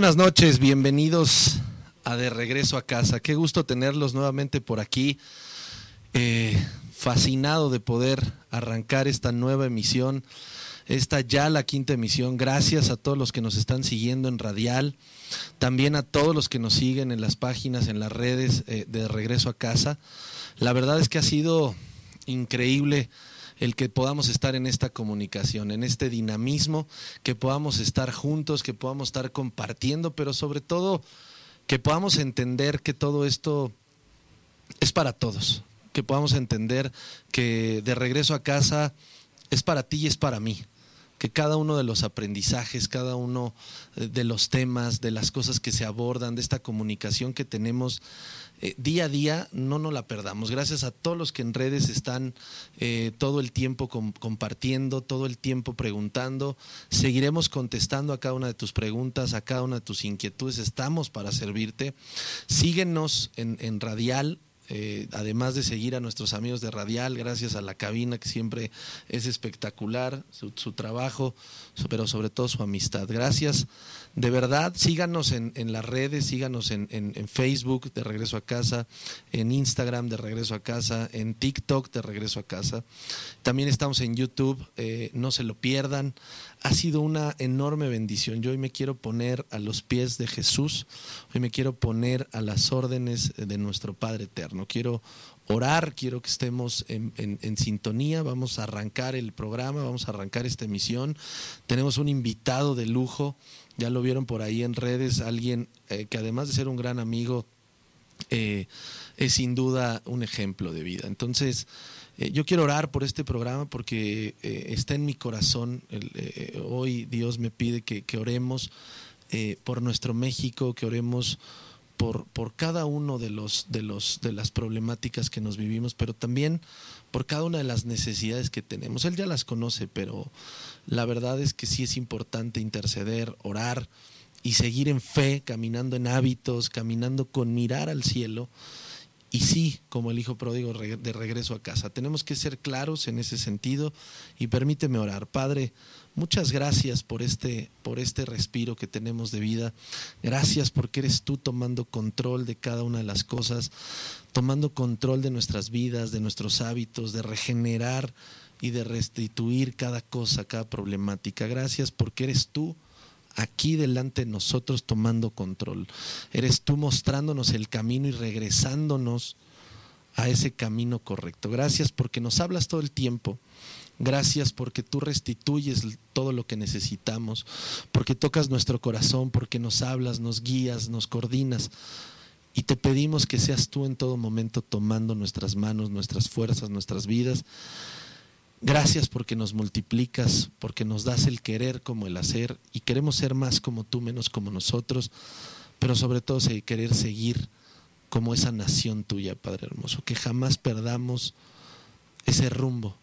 Buenas noches, bienvenidos a De Regreso a Casa. Qué gusto tenerlos nuevamente por aquí. Eh, fascinado de poder arrancar esta nueva emisión, esta ya la quinta emisión. Gracias a todos los que nos están siguiendo en Radial, también a todos los que nos siguen en las páginas, en las redes eh, de Regreso a Casa. La verdad es que ha sido increíble el que podamos estar en esta comunicación, en este dinamismo, que podamos estar juntos, que podamos estar compartiendo, pero sobre todo que podamos entender que todo esto es para todos, que podamos entender que de regreso a casa es para ti y es para mí que cada uno de los aprendizajes, cada uno de los temas, de las cosas que se abordan, de esta comunicación que tenemos eh, día a día, no nos la perdamos. Gracias a todos los que en redes están eh, todo el tiempo compartiendo, todo el tiempo preguntando. Seguiremos contestando a cada una de tus preguntas, a cada una de tus inquietudes. Estamos para servirte. Síguenos en, en Radial eh, además de seguir a nuestros amigos de Radial, gracias a la cabina que siempre es espectacular, su, trabajo, pero sobre todo su amistad. Gracias. De verdad, síganos en, las redes, síganos en, Facebook de Regreso a Casa, en Instagram de Regreso a Casa, en TikTok de Regreso a Casa. También estamos en YouTube, eh, no se lo pierdan ha sido una enorme bendición. Yo hoy me quiero poner a los pies de Jesús, hoy me quiero poner a las órdenes de nuestro Padre Eterno. Quiero orar, quiero que estemos en, sintonía, vamos a arrancar el programa, vamos a arrancar esta emisión. Tenemos un invitado de lujo, ya lo vieron por ahí en redes, alguien eh, que además de ser un gran amigo, eh, es sin duda un ejemplo de vida. Entonces, eh, yo quiero orar por este programa porque está en mi corazón. Hoy Dios me pide que, oremos por nuestro México, que oremos por, por cada uno de, los, de, los, de las problemáticas que nos vivimos, pero también por cada una de las necesidades que tenemos. Él ya las conoce, pero la verdad es que sí es importante interceder, orar y seguir en fe, caminando en hábitos, caminando con mirar al cielo y sí, como el hijo pródigo de regreso a casa. Tenemos que ser claros en ese sentido y permíteme orar. Padre, muchas gracias por este, por este respiro que tenemos de vida. Gracias porque eres tú tomando control de cada una de las cosas, tomando control de nuestras vidas, de nuestros hábitos, de regenerar y de restituir cada cosa, cada problemática. Gracias porque eres tú aquí delante de nosotros tomando control. Eres tú mostrándonos el camino y regresándonos a ese camino correcto. Gracias porque nos hablas todo el tiempo. Gracias porque tú restituyes todo lo que necesitamos, porque tocas nuestro corazón, porque nos hablas, nos guías, nos coordinas. Y te pedimos que seas tú en todo momento tomando nuestras manos, nuestras fuerzas, nuestras vidas Gracias porque nos multiplicas, porque nos das el querer como el hacer y queremos ser más como tú, menos como nosotros, pero sobre todo querer seguir como esa nación tuya, Padre hermoso, que jamás perdamos ese rumbo,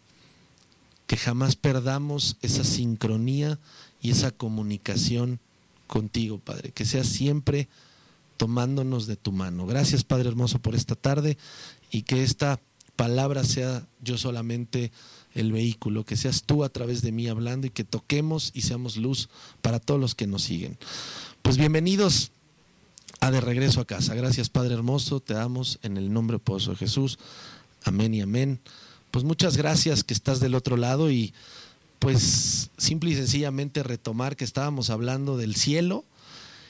que jamás perdamos esa sincronía y esa comunicación contigo, Padre, que sea siempre tomándonos de tu mano. Gracias, Padre hermoso, por esta tarde y que esta palabra sea yo solamente el vehículo, que seas tú a través de mí hablando y que toquemos y seamos luz para todos los que nos siguen. Pues bienvenidos a De Regreso a Casa. Gracias Padre Hermoso, te damos en el nombre poderoso de Jesús. Amén y amén. Pues muchas gracias que estás del otro lado y pues simple y sencillamente retomar que estábamos hablando del cielo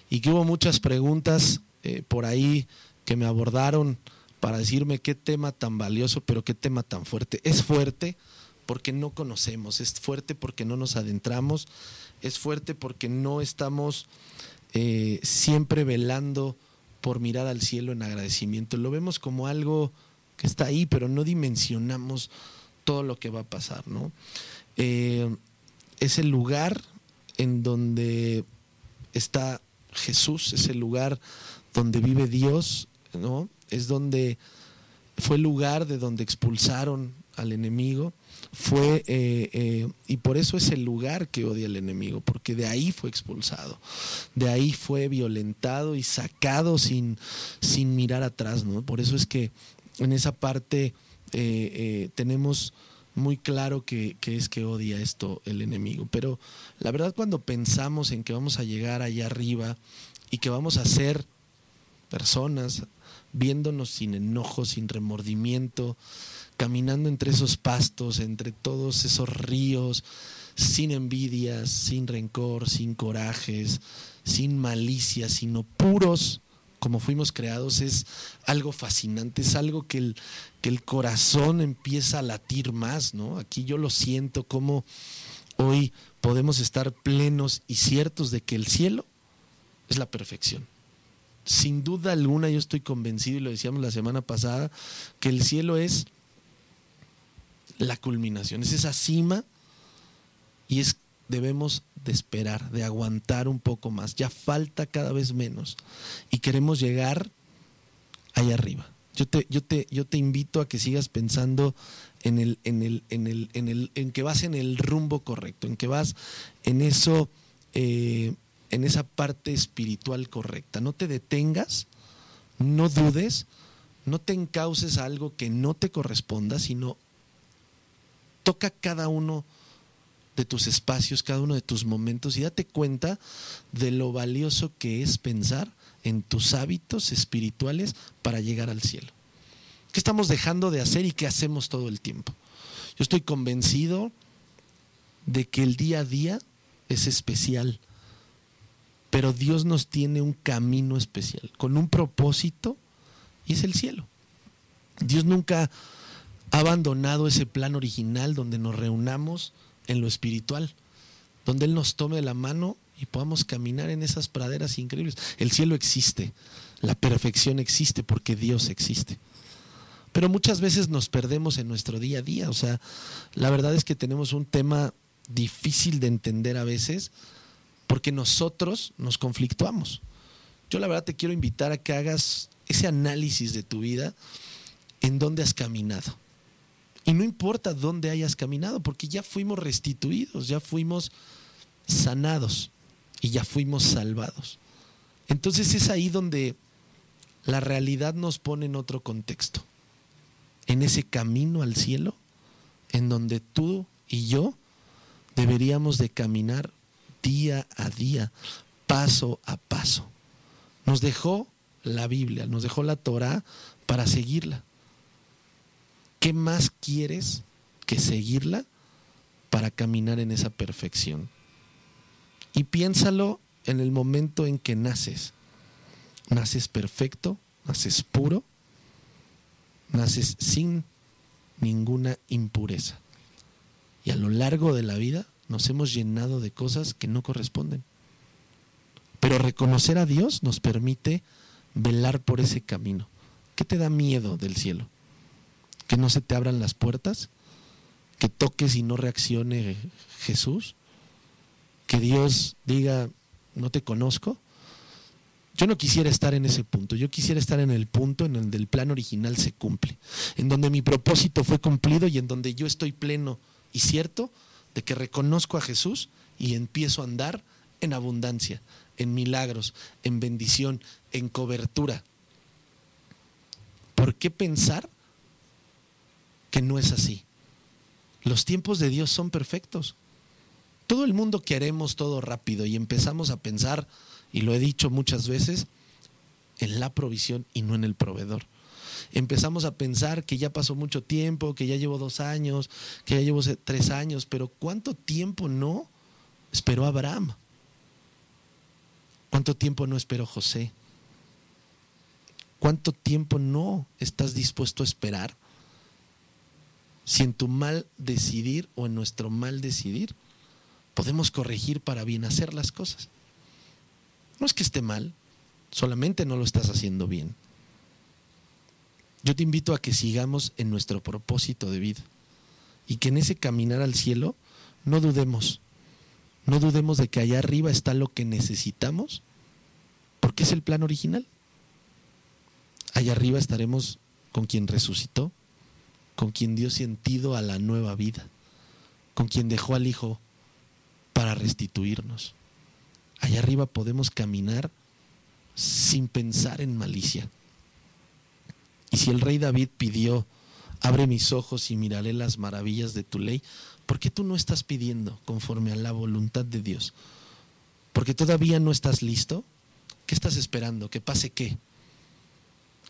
y que hubo muchas preguntas eh, por ahí que me abordaron para decirme qué tema tan valioso, pero qué tema tan fuerte. Es fuerte, porque no conocemos, es fuerte porque no nos adentramos, es fuerte porque no estamos eh, siempre velando por mirar al cielo en agradecimiento. Lo vemos como algo que está ahí, pero no dimensionamos todo lo que va a pasar, ¿no? Eh, es el lugar en donde está Jesús, es el lugar donde vive Dios, ¿no? Es donde fue el lugar de donde expulsaron al enemigo, fue, eh, eh, y por eso es el lugar que odia al enemigo, porque de ahí fue expulsado, de ahí fue violentado y sacado sin, sin mirar atrás, ¿no? Por eso es que en esa parte eh, tenemos muy claro que, que, es que odia esto el enemigo. Pero la verdad cuando pensamos en que vamos a llegar allá arriba y que vamos a ser personas viéndonos sin enojo, sin remordimiento, caminando entre esos pastos, entre todos esos ríos, sin envidias, sin rencor, sin corajes, sin malicia, sino puros como fuimos creados, es algo fascinante, es algo que el, que el corazón empieza a latir más, ¿no? Aquí yo lo siento como hoy podemos estar plenos y ciertos de que el cielo es la perfección. Sin duda alguna yo estoy convencido, y lo decíamos la semana pasada, que el cielo es la culminación, es esa cima y es debemos de esperar, de aguantar un poco más. Ya falta cada vez menos y queremos llegar allá arriba. Yo te, yo te, yo te invito a que sigas pensando en el, en el, en el, en el, en que vas en el rumbo correcto, en que vas en eso, eh, en esa parte espiritual correcta. No te detengas, no dudes, no te encauces a algo que no te corresponda, sino toca cada uno de tus espacios, cada uno de tus momentos y date cuenta de lo valioso que es pensar en tus hábitos espirituales para llegar al cielo. ¿Qué estamos dejando de hacer y qué hacemos todo el tiempo? Yo estoy convencido de que el día a día es especial, pero Dios nos tiene un camino especial, con un propósito, y es el cielo. Dios nunca ha abandonado ese plan original donde nos reunamos en lo espiritual, donde Él nos tome la mano y podamos caminar en esas praderas increíbles. El cielo existe, la perfección existe porque Dios existe. Pero muchas veces nos perdemos en nuestro día a día, o sea, la verdad es que tenemos un tema difícil de entender a veces porque nosotros nos conflictuamos. Yo la verdad te quiero invitar a que hagas ese análisis de tu vida en dónde has caminado y no importa dónde hayas caminado, porque ya fuimos restituidos, ya fuimos sanados y ya fuimos salvados. Entonces es ahí donde la realidad nos pone en otro contexto, en ese camino al cielo, en donde tú y yo deberíamos de caminar día a día, paso a paso. Nos dejó la Biblia, nos dejó la Torah para seguirla. ¿Qué más quieres que seguirla para caminar en esa perfección? Y piénsalo en el momento en que naces. Naces perfecto, naces puro, naces sin ninguna impureza. Y a lo largo de la vida nos hemos llenado de cosas que no corresponden. Pero reconocer a Dios nos permite velar por ese camino. ¿Qué te da miedo del cielo? Que no se te abran las puertas, que toques y no reaccione Jesús, que Dios diga, no te conozco. Yo no quisiera estar en ese punto, yo quisiera estar en el punto en donde el plan original se cumple, en donde mi propósito fue cumplido y en donde yo estoy pleno y cierto de que reconozco a Jesús y empiezo a andar en abundancia, en milagros, en bendición, en cobertura. ¿Por qué pensar que no es así. Los tiempos de Dios son perfectos. Todo el mundo queremos todo rápido y empezamos a pensar, y lo he dicho muchas veces, en la provisión y no en el proveedor. Empezamos a pensar que ya pasó mucho tiempo, que ya llevo dos años, que ya llevo tres años, pero ¿cuánto tiempo no esperó Abraham? ¿Cuánto tiempo no esperó José? ¿Cuánto tiempo no estás dispuesto a esperar si en tu mal decidir o en nuestro mal decidir podemos corregir para bien hacer las cosas. No es que esté mal, solamente no lo estás haciendo bien. Yo te invito a que sigamos en nuestro propósito de vida y que en ese caminar al cielo no dudemos, no dudemos de que allá arriba está lo que necesitamos, porque es el plan original. Allá arriba estaremos con quien resucitó, con quien dio sentido a la nueva vida, con quien dejó al Hijo para restituirnos. Allá arriba podemos caminar sin pensar en malicia. Y si el rey David pidió, abre mis ojos y miraré las maravillas de tu ley, ¿por qué tú no estás pidiendo conforme a la voluntad de Dios? Porque todavía no estás listo. ¿Qué estás esperando? ¿Que pase qué?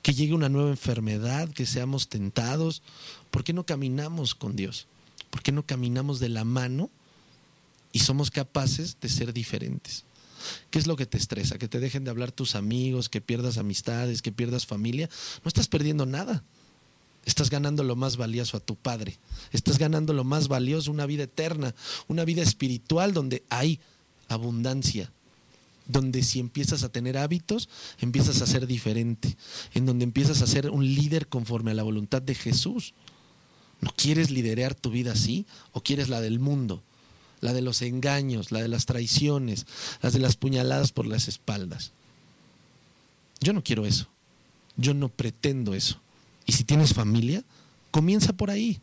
Que llegue una nueva enfermedad, que seamos tentados. ¿Por qué no caminamos con Dios? ¿Por qué no caminamos de la mano y somos capaces de ser diferentes? ¿Qué es lo que te estresa? Que te dejen de hablar tus amigos, que pierdas amistades, que pierdas familia. No estás perdiendo nada. Estás ganando lo más valioso a tu Padre. Estás ganando lo más valioso, una vida eterna, una vida espiritual donde hay abundancia. Donde si empiezas a tener hábitos, empiezas a ser diferente. En donde empiezas a ser un líder conforme a la voluntad de Jesús. ¿No quieres liderar tu vida así o quieres la del mundo? la de los engaños, la de las traiciones, las de las puñaladas por las espaldas. Yo no quiero eso. Yo no pretendo eso. Y si tienes familia, comienza por ahí.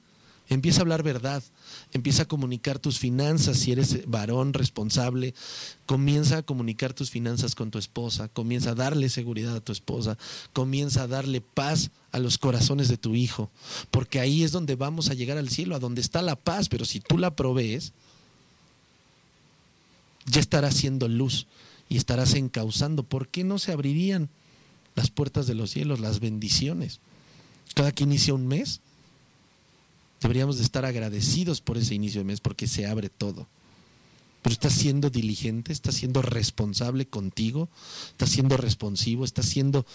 Empieza a hablar verdad, empieza a comunicar tus finanzas si eres varón responsable, comienza a comunicar tus finanzas con tu esposa, comienza a darle seguridad a tu esposa, comienza a darle paz a los corazones de tu hijo, porque ahí es donde vamos a llegar al cielo, a donde está la paz, pero si tú la provees, ya estarás haciendo luz y estarás encauzando. ¿Por qué no se abrirían las puertas de los cielos, las bendiciones? Cada que inicia un mes, deberíamos de estar agradecidos por ese inicio de mes porque se abre todo. Pero estás siendo diligente, estás siendo responsable contigo, estás siendo responsivo, estás siendo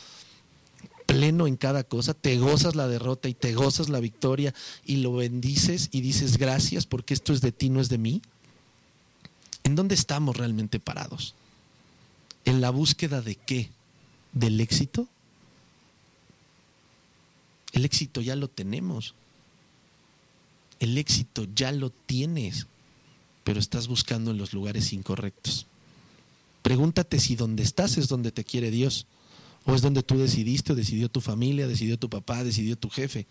pleno en cada cosa, te gozas la derrota y te gozas la victoria y lo bendices y dices gracias porque esto es de ti, no es de mí. ¿En dónde estamos realmente parados? ¿En la búsqueda de qué? ¿Del éxito? El éxito ya lo tenemos. El éxito ya lo tienes, pero estás buscando en los lugares incorrectos. Pregúntate si donde estás es donde te quiere Dios, o es donde tú decidiste, o decidió tu familia, decidió tu papá, decidió tu jefe.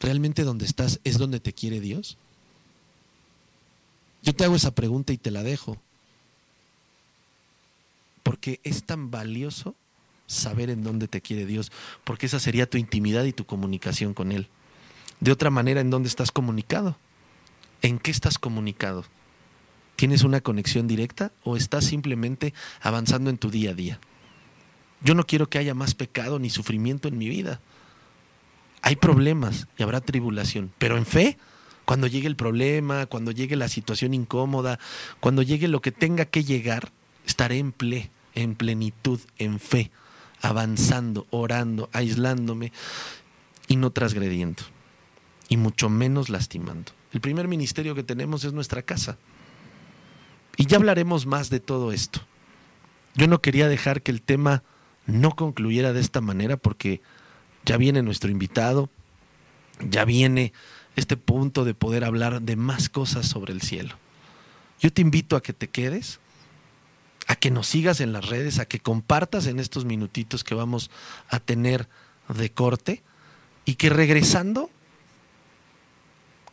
¿Realmente donde estás es donde te quiere Dios? Yo te hago esa pregunta y te la dejo. Porque es tan valioso saber en dónde te quiere Dios, porque esa sería tu intimidad y tu comunicación con Él. De otra manera, ¿en dónde estás comunicado? ¿En qué estás comunicado? ¿Tienes una conexión directa o estás simplemente avanzando en tu día a día? Yo no quiero que haya más pecado ni sufrimiento en mi vida. Hay problemas y habrá tribulación, pero en fe cuando llegue el problema, cuando llegue la situación incómoda, cuando llegue lo que tenga que llegar, estaré en ple, en plenitud, en fe, avanzando, orando, aislándome y no transgrediendo, y mucho menos lastimando. El primer ministerio que tenemos es nuestra casa. Y ya hablaremos más de todo esto. Yo no quería dejar que el tema no concluyera de esta manera porque ya viene nuestro invitado, ya viene este punto de poder hablar de más cosas sobre el cielo. Yo te invito a que te quedes, a que nos sigas en las redes, a que compartas en estos minutitos que vamos a tener de corte y que regresando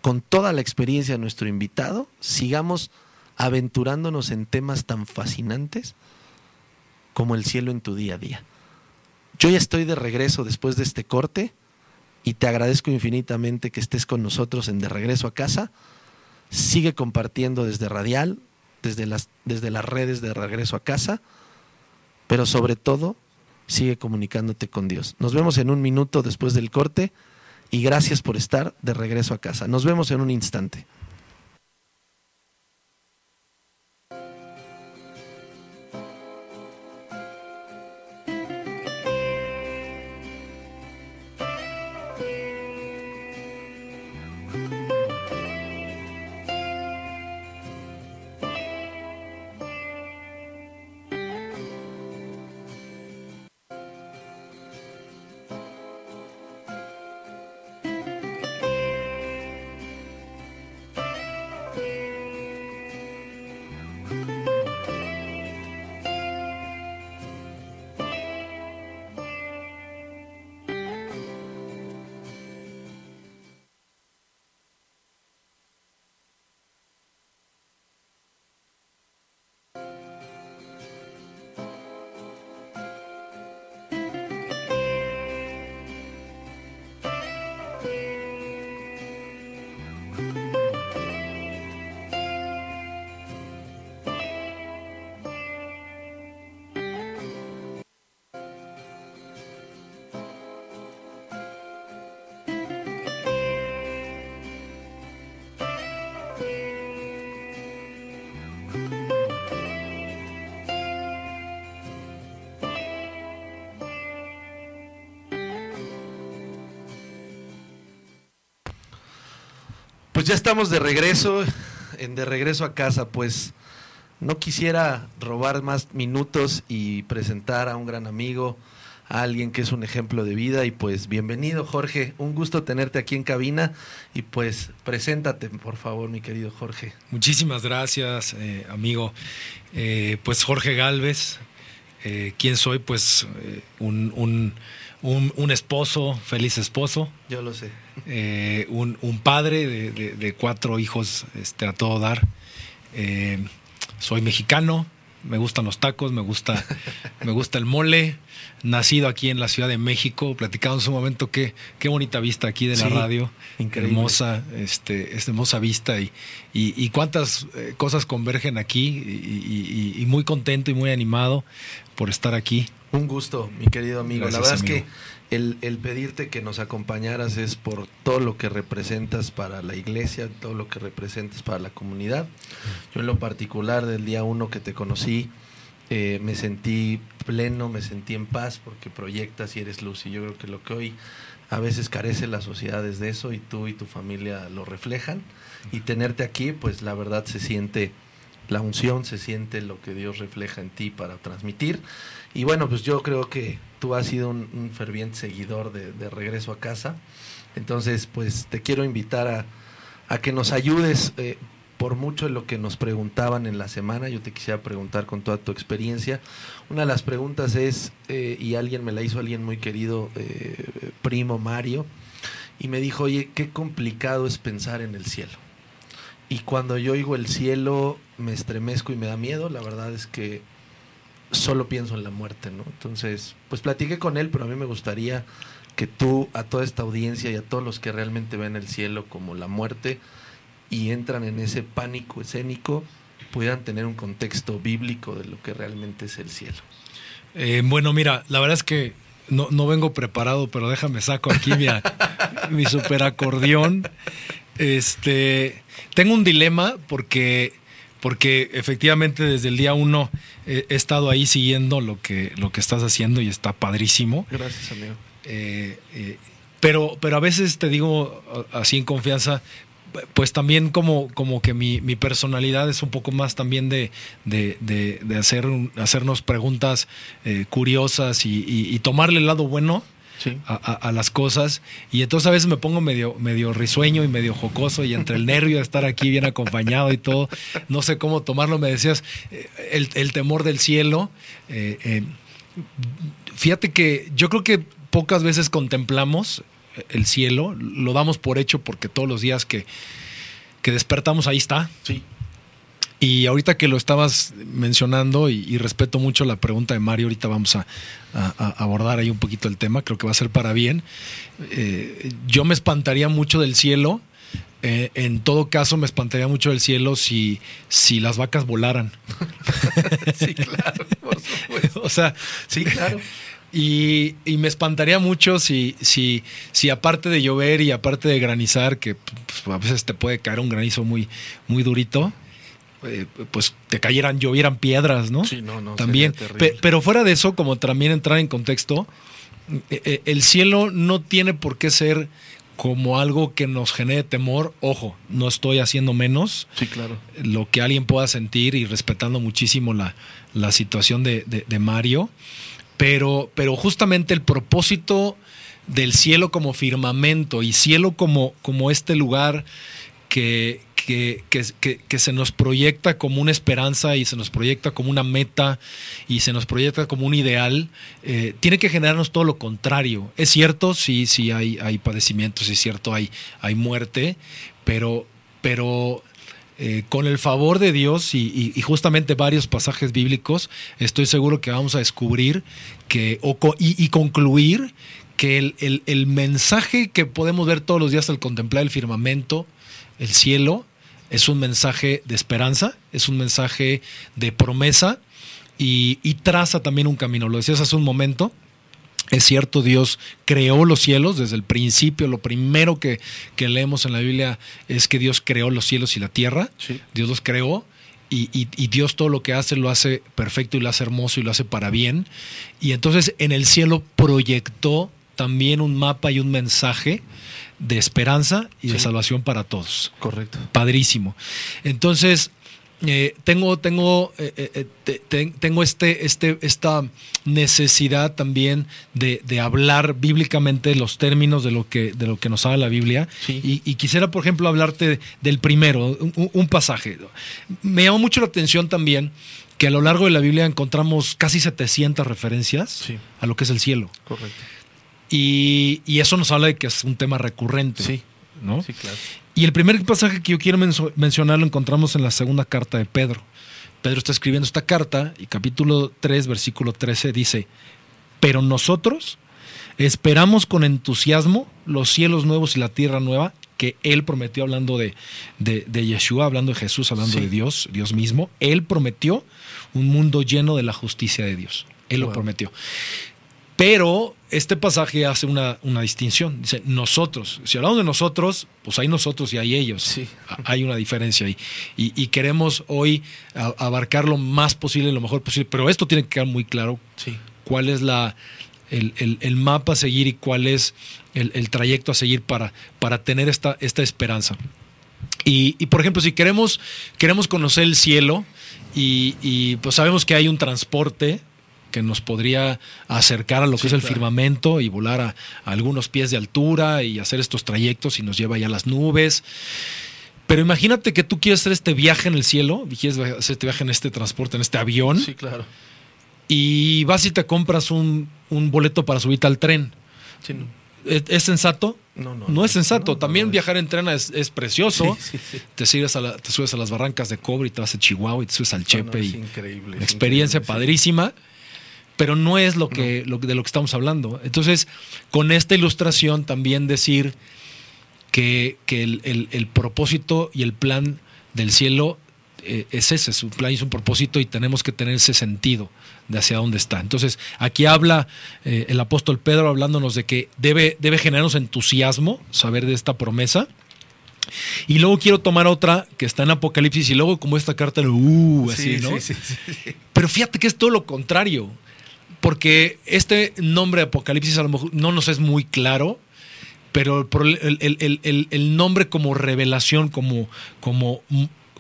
con toda la experiencia de nuestro invitado, sigamos aventurándonos en temas tan fascinantes como el cielo en tu día a día. Yo ya estoy de regreso después de este corte y te agradezco infinitamente que estés con nosotros en De Regreso a Casa. Sigue compartiendo desde Radial, desde las, desde las redes de Regreso a Casa, pero sobre todo sigue comunicándote con Dios. Nos vemos en un minuto después del corte y gracias por estar de regreso a casa. Nos vemos en un instante. Pues ya estamos de regreso, en de regreso a casa, pues no quisiera robar más minutos y presentar a un gran amigo, a alguien que es un ejemplo de vida y pues bienvenido Jorge, un gusto tenerte aquí en cabina y pues preséntate por favor mi querido Jorge. Muchísimas gracias eh, amigo, eh, pues Jorge Galvez, eh, ¿quién soy? Pues un, un, un, esposo, feliz esposo. Yo lo sé. Eh, un, padre de, cuatro hijos este, a todo dar. Eh, soy mexicano, me gustan los tacos, me gusta, me gusta el mole. Nacido aquí en la Ciudad de México, platicado en su momento qué, qué bonita vista aquí de la radio, increíble. hermosa, este, es hermosa vista y, y, cuántas eh, cosas convergen aquí y, muy contento y muy animado por estar aquí. Un gusto, mi querido amigo. la verdad es que el, el, pedirte que nos acompañaras es por todo lo que representas para la iglesia, todo lo que representas para la comunidad. Yo en lo particular del día uno que te conocí, eh, me sentí pleno, me sentí en paz porque proyectas y eres luz. Y yo creo que lo que hoy a veces carece la sociedad es de eso y tú y tu familia lo reflejan. Y tenerte aquí, pues la verdad se siente la unción, se siente lo que Dios refleja en ti para transmitir. Y bueno, pues yo creo que tú has sido un, ferviente seguidor de, regreso a casa. Entonces, pues te quiero invitar a, que nos ayudes eh, por mucho de lo que nos preguntaban en la semana. Yo te quisiera preguntar con toda tu experiencia. Una de las preguntas es, eh, y alguien me la hizo, alguien muy querido, eh, primo Mario, y me dijo, oye, qué complicado es pensar en el cielo. Y cuando yo oigo el cielo, me estremezco y me da miedo. La verdad es que solo pienso en la muerte, ¿no? Entonces, pues platiqué con él, pero a mí me gustaría que tú, a toda esta audiencia y a todos los que realmente ven el cielo como la muerte y entran en ese pánico escénico, pudieran tener un contexto bíblico de lo que realmente es el cielo. Eh, bueno, mira, la verdad es que no, no, vengo preparado, pero déjame saco aquí mi, mi super acordeón. Este, tengo un dilema porque porque efectivamente desde el día uno he, estado ahí siguiendo lo que, lo que estás haciendo y está padrísimo. Gracias, amigo. Eh, eh, pero, pero a veces te digo así en confianza, pues también como, como que mi, personalidad es un poco más también de, de, hacer, hacernos preguntas eh, curiosas y, y, tomarle el lado bueno a, las cosas. Y entonces a veces me pongo medio, medio risueño y medio jocoso y entre el nervio de estar aquí bien acompañado y todo, no sé cómo tomarlo. Me decías, eh, el, temor del cielo. Eh, eh, fíjate que yo creo que pocas veces contemplamos el cielo, lo damos por hecho porque todos los días que, que despertamos ahí está. Sí. Y ahorita que lo estabas mencionando, y, respeto mucho la pregunta de Mario, ahorita vamos a, abordar ahí un poquito el tema, creo que va a ser para bien. Eh, yo me espantaría mucho del cielo. Eh, en todo caso, me espantaría mucho del cielo si, si las vacas volaran. sí, claro, por supuesto. o sea, sí, claro. Y, me espantaría mucho si, si, si aparte de llover y aparte de granizar, que pues, a veces te puede caer un granizo muy, muy durito, eh, pues te cayeran, llovieran piedras, ¿no? Sí, no, no. También. pero fuera de eso, como también entrar en contexto, eh, eh, el cielo no tiene por qué ser como algo que nos genere temor. Ojo, no estoy haciendo menos. Sí, claro. Lo que alguien pueda sentir y respetando muchísimo la, la situación de, de, Mario. Pero, pero justamente el propósito del cielo como firmamento y cielo como, como este lugar que, que, que, se nos proyecta como una esperanza y se nos proyecta como una meta y se nos proyecta como un ideal, eh, tiene que generarnos todo lo contrario. Es cierto, sí, sí hay, hay padecimientos, es cierto, hay, hay muerte, pero, pero eh, con el favor de Dios y, justamente varios pasajes bíblicos, estoy seguro que vamos a descubrir que, y, concluir que el, el, mensaje que podemos ver todos los días al contemplar el firmamento, el cielo, es un mensaje de esperanza, es un mensaje de promesa y, traza también un camino. Lo decías hace un momento, es cierto, Dios creó los cielos desde el principio. Lo primero que, leemos en la Biblia es que Dios creó los cielos y la tierra. Dios los creó y, y, Dios todo lo que hace lo hace perfecto y lo hace hermoso y lo hace para bien. Y entonces en el cielo proyectó también un mapa y un mensaje de esperanza y de salvación para todos. Correcto. Padrísimo. Entonces, eh, tengo, tengo, eh, eh, eh, te- te- tengo este, este, esta necesidad también de, de hablar bíblicamente los términos de lo que, de lo que nos habla la Biblia. Sí. Y, y quisiera, por ejemplo, hablarte del primero, un, un pasaje. Me llamó mucho la atención también que a lo largo de la Biblia encontramos casi 700 referencias Sí. a lo que es el cielo. Correcto. Y, y eso nos habla de que es un tema recurrente. Sí. ¿no? Sí, claro. Y el primer pasaje que yo quiero mencionar lo encontramos en la segunda carta de Pedro. Pedro está escribiendo esta carta y capítulo 3, versículo 13 dice, pero nosotros esperamos con entusiasmo los cielos nuevos y la tierra nueva que Él prometió hablando de, de, de Yeshua, hablando de Jesús, hablando Sí. de Dios, Dios mismo. Él prometió un mundo lleno de la justicia de Dios. Él lo prometió. Pero este pasaje hace una, una distinción. Dice, nosotros. Si hablamos de nosotros, pues hay nosotros y hay ellos. Sí. Hay una diferencia ahí. Y, y queremos hoy abarcar lo más posible, lo mejor posible. Pero esto tiene que quedar muy claro Sí. cuál es la, el, el- el mapa a seguir y cuál es el, el trayecto a seguir para, para tener esta, esta esperanza. Y, y, por ejemplo, si queremos, queremos conocer el cielo y, y, pues sabemos que hay un transporte que nos podría acercar a lo que Sí, es el claro. firmamento y volar a, a algunos pies de altura y hacer estos trayectos y nos lleva ya a las nubes. Pero imagínate que tú quieres hacer este viaje en el cielo, y quieres hacer este viaje en este transporte, en este avión, Sí, claro. y vas y te compras un, un boleto para subirte al tren. Sí, no. ¿Es, es sensato? No, no, No, es sensato. No, También no, viajar en tren es, es precioso. Sí, sí. Te, subes a la- te subes a las barrancas de cobre y te vas a Chihuahua y te subes al No, Chepe. y es increíble. experiencia increíble, padrísima. Pero no es lo que, lo de lo que estamos hablando. Entonces, con esta ilustración también decir que, que el, el- el propósito y el plan del cielo eh, es ese, es un plan y es un propósito y tenemos que tener ese sentido de hacia dónde está. Entonces, aquí habla eh, el apóstol Pedro hablándonos de que debe, debe generarnos entusiasmo saber de esta promesa. Y luego quiero tomar otra que está en Apocalipsis y luego como esta carta, uh, así, Sí, ¿no? sí, sí, sí. Pero fíjate que es todo lo contrario. Porque este nombre Apocalipsis a lo mejor no nos es muy claro, pero el, nombre como revelación, como, como,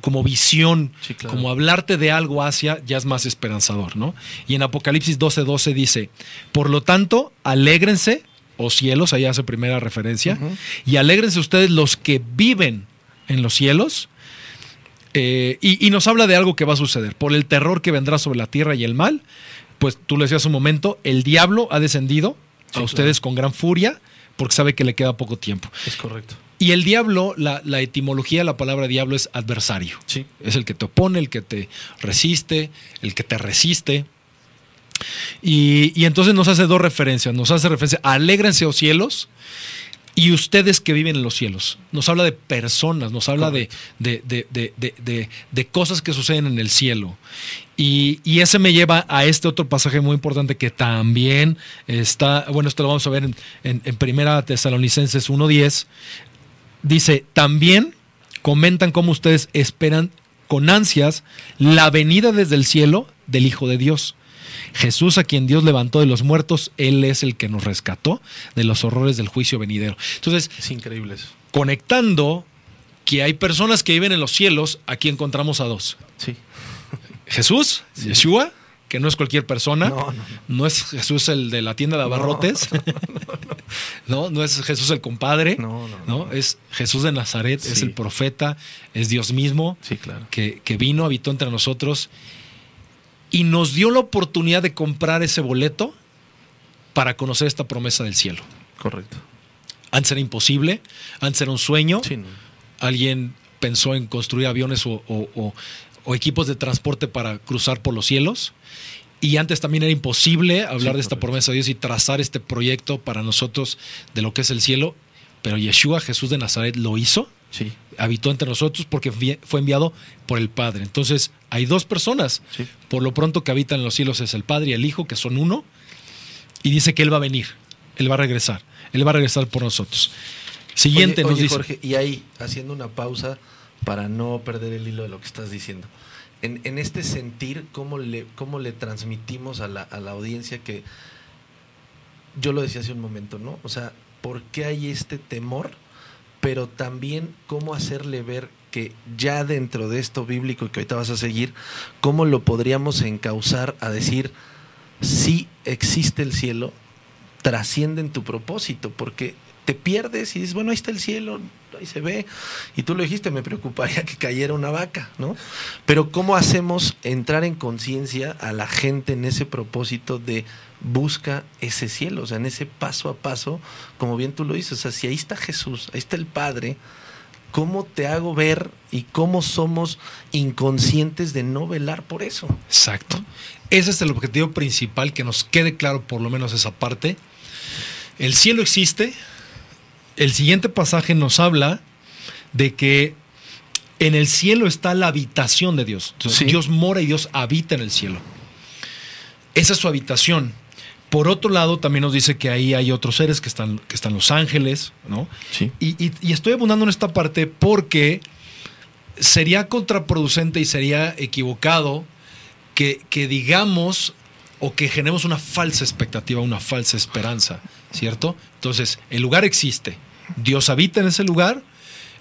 como visión, Sí, claro. como hablarte de algo hacia, ya es más esperanzador, ¿no? Y en Apocalipsis 12:12 12 dice, por lo tanto, alégrense, o cielos, ahí hace primera referencia, y alégrense ustedes los que viven en los cielos, eh, y, y nos habla de algo que va a suceder. Por el terror que vendrá sobre la tierra y el mal, pues tú le decías un momento, el diablo ha descendido Sí, a ustedes con gran furia porque sabe que le queda poco tiempo. Es correcto. Y el diablo, la, la etimología de la palabra diablo es adversario. Sí. Es el que te opone, el que te resiste, el que te resiste. Y, y entonces nos hace dos referencias. Nos hace referencia alégrense, oh cielos, y ustedes que viven en los cielos. Nos habla de personas, nos habla de- de- de- de cosas que suceden en el cielo. Y, y ese me lleva a este otro pasaje muy importante que también está, bueno, esto lo vamos a ver en, en, en Primera Tesalonicenses 1.10. Dice, también comentan cómo ustedes esperan con ansias la venida desde el cielo del Hijo de Dios. Jesús, a quien Dios levantó de los muertos, Él es el que nos rescató de los horrores del juicio venidero. Entonces, Es increíble eso. conectando que hay personas que viven en los cielos, aquí encontramos a dos. Sí. Jesús, Yeshua, que no es cualquier persona. No, no, no. No es Jesús el de la tienda de abarrotes. No, no, es Jesús el compadre. No, es Jesús de Nazaret, es Sí. el profeta, es Dios mismo Sí, claro. que, que vino, habitó entre nosotros y nos dio la oportunidad de comprar ese boleto para conocer esta promesa del cielo. Correcto. Antes era imposible, antes era un sueño. Sí, no. Alguien pensó en construir aviones o, o- o- o equipos de transporte para cruzar por los cielos. Y antes también era imposible hablar Sí, de esta promesa de Dios y trazar este proyecto para nosotros de lo que es el cielo. Pero Yeshua, Jesús de Nazaret, lo hizo Sí. habitó entre nosotros porque fue fue enviado por el Padre. Entonces, hay dos personas. Sí. Por lo pronto que habitan en los cielos es el Padre y el Hijo, que son uno. Y dice que Él va a venir. Él va a regresar. Él va a regresar por nosotros. Siguiente Oye, nos oye, dice. Jorge, y ahí, haciendo una pausa para no perder el hilo de lo que estás diciendo. En, este sentir, ¿cómo le, cómo le transmitimos a la, a la audiencia que yo lo decía hace un momento, ¿no? O sea, ¿por qué hay este temor? Pero también cómo hacerle ver que ya dentro de esto bíblico que ahorita vas a seguir, cómo lo podríamos encauzar a decir, si existe el cielo, trasciende en tu propósito, porque te pierdes y dices, bueno, ahí está el cielo, ahí se ve. Y tú lo dijiste, me preocuparía que cayera una vaca, ¿no? Pero ¿cómo hacemos entrar en conciencia a la gente en ese propósito de busca ese cielo, o sea, en ese paso a paso, como bien tú lo dices, o sea, si ahí está Jesús, ahí está el Padre, ¿cómo te hago ver y cómo somos inconscientes de no velar por eso? Exacto. Ese es el objetivo principal, que nos quede claro por lo menos esa parte. El cielo existe, el siguiente pasaje nos habla de que en el cielo está la habitación de Dios. Sí. Dios mora y Dios habita en el cielo. Esa es su habitación. Por otro lado, también nos dice que ahí hay otros seres que están, que están los ángeles, ¿no? Sí. Y, y- y estoy abundando en esta parte porque sería contraproducente y sería equivocado que, que digamos o que generemos una falsa expectativa, una falsa esperanza, ¿cierto? Entonces, el lugar existe, Dios habita en ese lugar,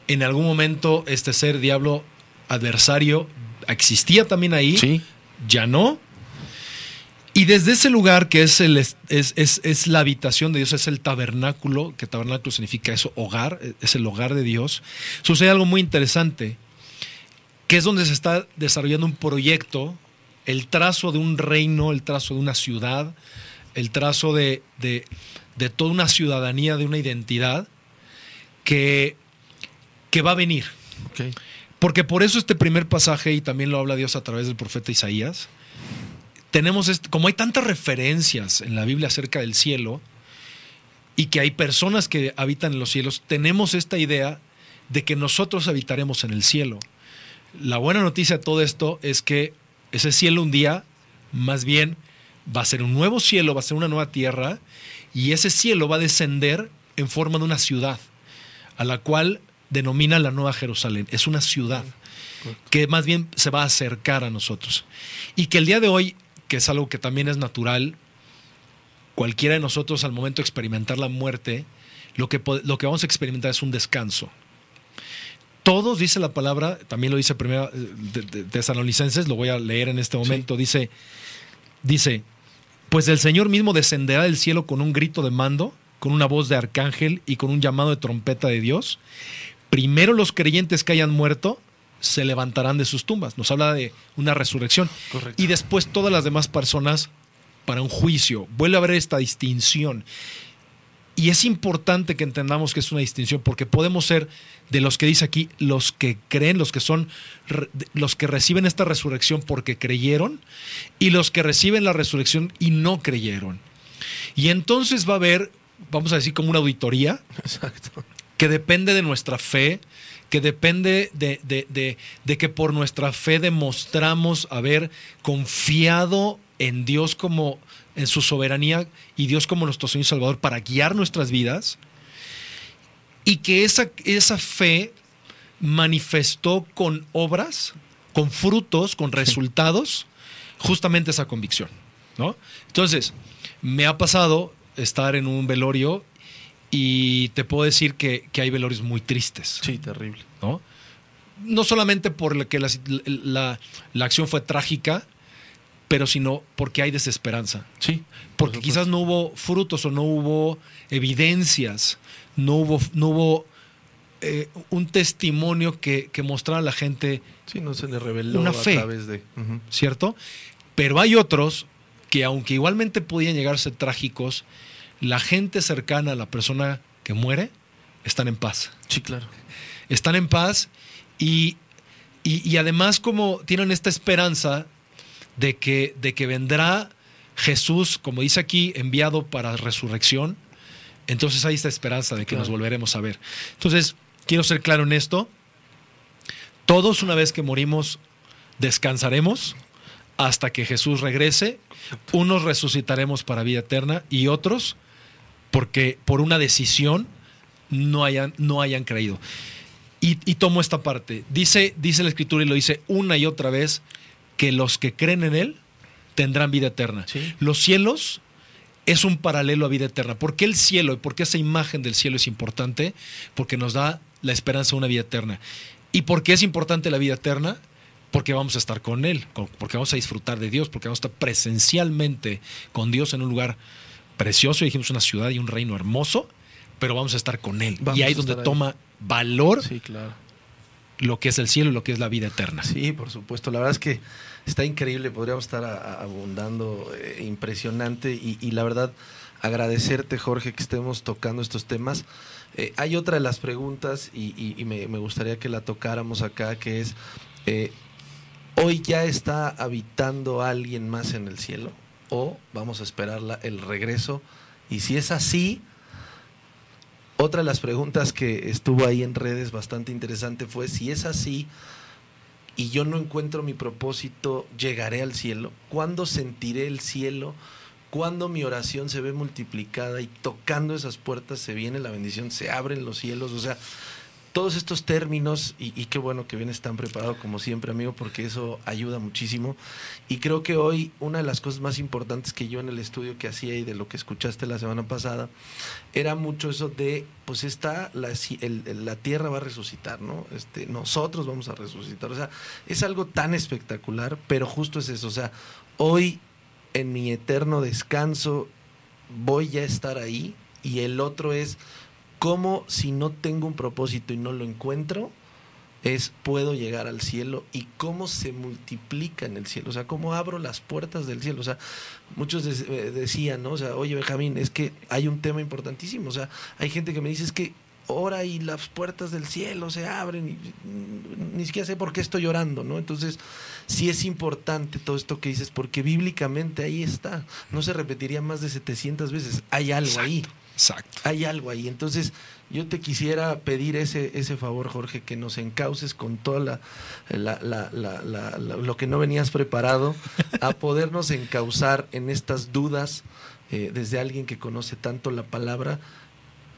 en algún momento este ser diablo adversario existía también ahí, Sí. ya no. Y desde ese lugar que es, el, es, es- es la habitación de Dios, es el tabernáculo, que tabernáculo significa eso, hogar, es el hogar de Dios, sucede algo muy interesante, que es donde se está desarrollando un proyecto, el trazo de un reino, el trazo de una ciudad, el trazo de, de- de toda una ciudadanía, de una identidad, que, que va a venir. Porque por eso este primer pasaje, y también lo habla Dios a través del profeta Isaías, tenemos, este- como hay tantas referencias en la Biblia acerca del cielo, y que hay personas que habitan en los cielos, tenemos esta idea de que nosotros habitaremos en el cielo. La buena noticia de todo esto es que ese cielo un día, más bien, va a ser un nuevo cielo, va a ser una nueva tierra, y ese cielo va a descender en forma de una ciudad, a la cual denomina la Nueva Jerusalén. Es una ciudad que más bien se va a acercar a nosotros. Y que el día de hoy, que es algo que también es natural, cualquiera de nosotros al momento de experimentar la muerte, lo que, lo que vamos a experimentar es un descanso. Todos, dice la palabra, también lo dice primera eh, Tesalonicenses, lo voy a leer en este momento, dice, dice, pues el Señor mismo descenderá del cielo con un grito de mando, con una voz de arcángel y con un llamado de trompeta de Dios. Primero los creyentes que hayan muerto se levantarán de sus tumbas. Nos habla de una resurrección. Correcto. Y después todas las demás personas para un juicio. Vuelve a haber esta distinción. Y es importante que entendamos que es una distinción porque podemos ser de los que dice aquí, los que creen, los que son, los que reciben esta resurrección porque creyeron y los que reciben la resurrección y no creyeron. Y entonces va a haber, vamos a decir, como una auditoría Exacto. que depende de nuestra fe, que depende de, de- de- de que por nuestra fe demostramos haber confiado en Dios como en su soberanía y Dios como nuestro Señor y Salvador para guiar nuestras vidas y que esa, esa fe manifestó con obras, con frutos, con resultados, justamente esa convicción. ¿no? Entonces, me ha pasado estar en un velorio y te puedo decir que, que hay velorios muy tristes. Sí, terrible. ¿no? No solamente por la que la, la- acción fue trágica, pero sino porque hay desesperanza. Sí. Porque quizás no hubo frutos o no hubo evidencias, no hubo, no hubo eh, un testimonio que, que mostrara a la gente, Sí, no se le reveló Una a fe. través de. ¿cierto? Pero hay otros que aunque igualmente podían llegar a ser trágicos, la gente cercana a la persona que muere están en paz. Sí, claro. están en paz y, y- y además como tienen esta esperanza de que, de que vendrá Jesús, como dice aquí, enviado para resurrección, entonces hay esta esperanza de que Claro. nos volveremos a ver. Entonces, quiero ser claro en esto, todos una vez que morimos descansaremos hasta que Jesús regrese, unos resucitaremos para vida eterna y otros porque por una decisión no hayan, no hayan creído. Y, y tomo esta parte. Dice, dice la escritura y lo dice una y otra vez que los que creen en Él tendrán vida eterna. Sí. Los cielos es un paralelo a vida eterna. ¿Por qué el cielo y por qué esa imagen del cielo es importante? Porque nos da la esperanza de una vida eterna. ¿Y por qué es importante la vida eterna? Porque vamos a estar con Él, porque vamos a disfrutar de Dios, porque vamos a estar presencialmente con Dios en un lugar precioso, dijimos una ciudad y un reino hermoso, pero vamos a estar con Él. y ahí es donde toma valor sí, claro. lo que es el cielo y lo que es la vida eterna. Sí, por supuesto. La verdad es que está increíble, podríamos estar abundando, eh, impresionante y, la verdad agradecerte Jorge que estemos tocando estos temas. Eh, hay otra de las preguntas y, me, gustaría que la tocáramos acá, que es, eh, ¿hoy ya está habitando alguien más en el cielo? ¿O vamos a esperar el regreso? Y si es así, otra de las preguntas que estuvo ahí en redes bastante interesante fue, si es así, y yo no encuentro mi propósito, llegaré al cielo. ¿Cuándo sentiré el cielo? ¿Cuándo mi oración se ve multiplicada y tocando esas puertas se viene la bendición, se abren los cielos? O sea, todos estos términos, y, qué bueno que vienes tan preparado como siempre, amigo, porque eso ayuda muchísimo. Y creo que hoy una de las cosas más importantes que yo en el estudio que hacía y de lo que escuchaste la semana pasada, era mucho eso de, pues está, la, la tierra va a resucitar, ¿no? Este, nosotros vamos a resucitar. O sea, es algo tan espectacular, pero justo es eso. O sea, hoy en mi eterno descanso voy a estar ahí y el otro es cómo si no tengo un propósito y no lo encuentro, es puedo llegar al cielo y cómo se multiplica en el cielo, o sea, cómo abro las puertas del cielo. O sea, muchos eh, decían, ¿no? O sea, oye, Benjamín, es que hay un tema importantísimo, o sea, hay gente que me dice, es que ora y las puertas del cielo se abren y ni siquiera sé por qué estoy llorando, ¿no? Entonces, sí es importante todo esto que dices, porque bíblicamente ahí está, no se repetiría más de 700 veces, hay algo ahí. Exacto. Hay algo ahí. Entonces, yo te quisiera pedir ese, ese favor, Jorge, que nos encauces con toda la, lo que no venías preparado, a podernos encauzar en estas dudas eh, desde alguien que conoce tanto la palabra,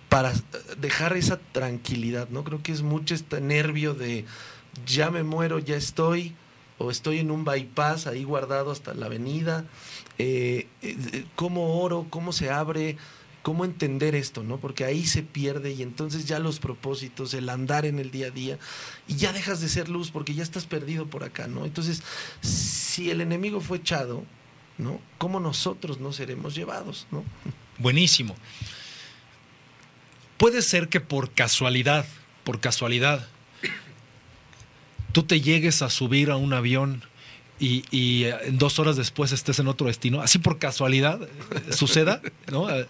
para dejar esa tranquilidad, ¿no? Creo que es mucho este nervio de ya me muero, ya estoy, o estoy en un bypass ahí guardado hasta la avenida, eh, eh, cómo oro, cómo se abre, cómo entender esto, ¿no? Porque ahí se pierde y entonces ya los propósitos, el andar en el día a día, y ya dejas de ser luz porque ya estás perdido por acá, ¿no? Entonces, si el enemigo fue echado, ¿no? ¿Cómo nosotros no seremos llevados, ¿no? Buenísimo. Puede ser que por casualidad, por casualidad, tú te llegues a subir a un avión y, y, eh, dos horas después estés en otro destino, así por casualidad eh, suceda, ¿no? Eh,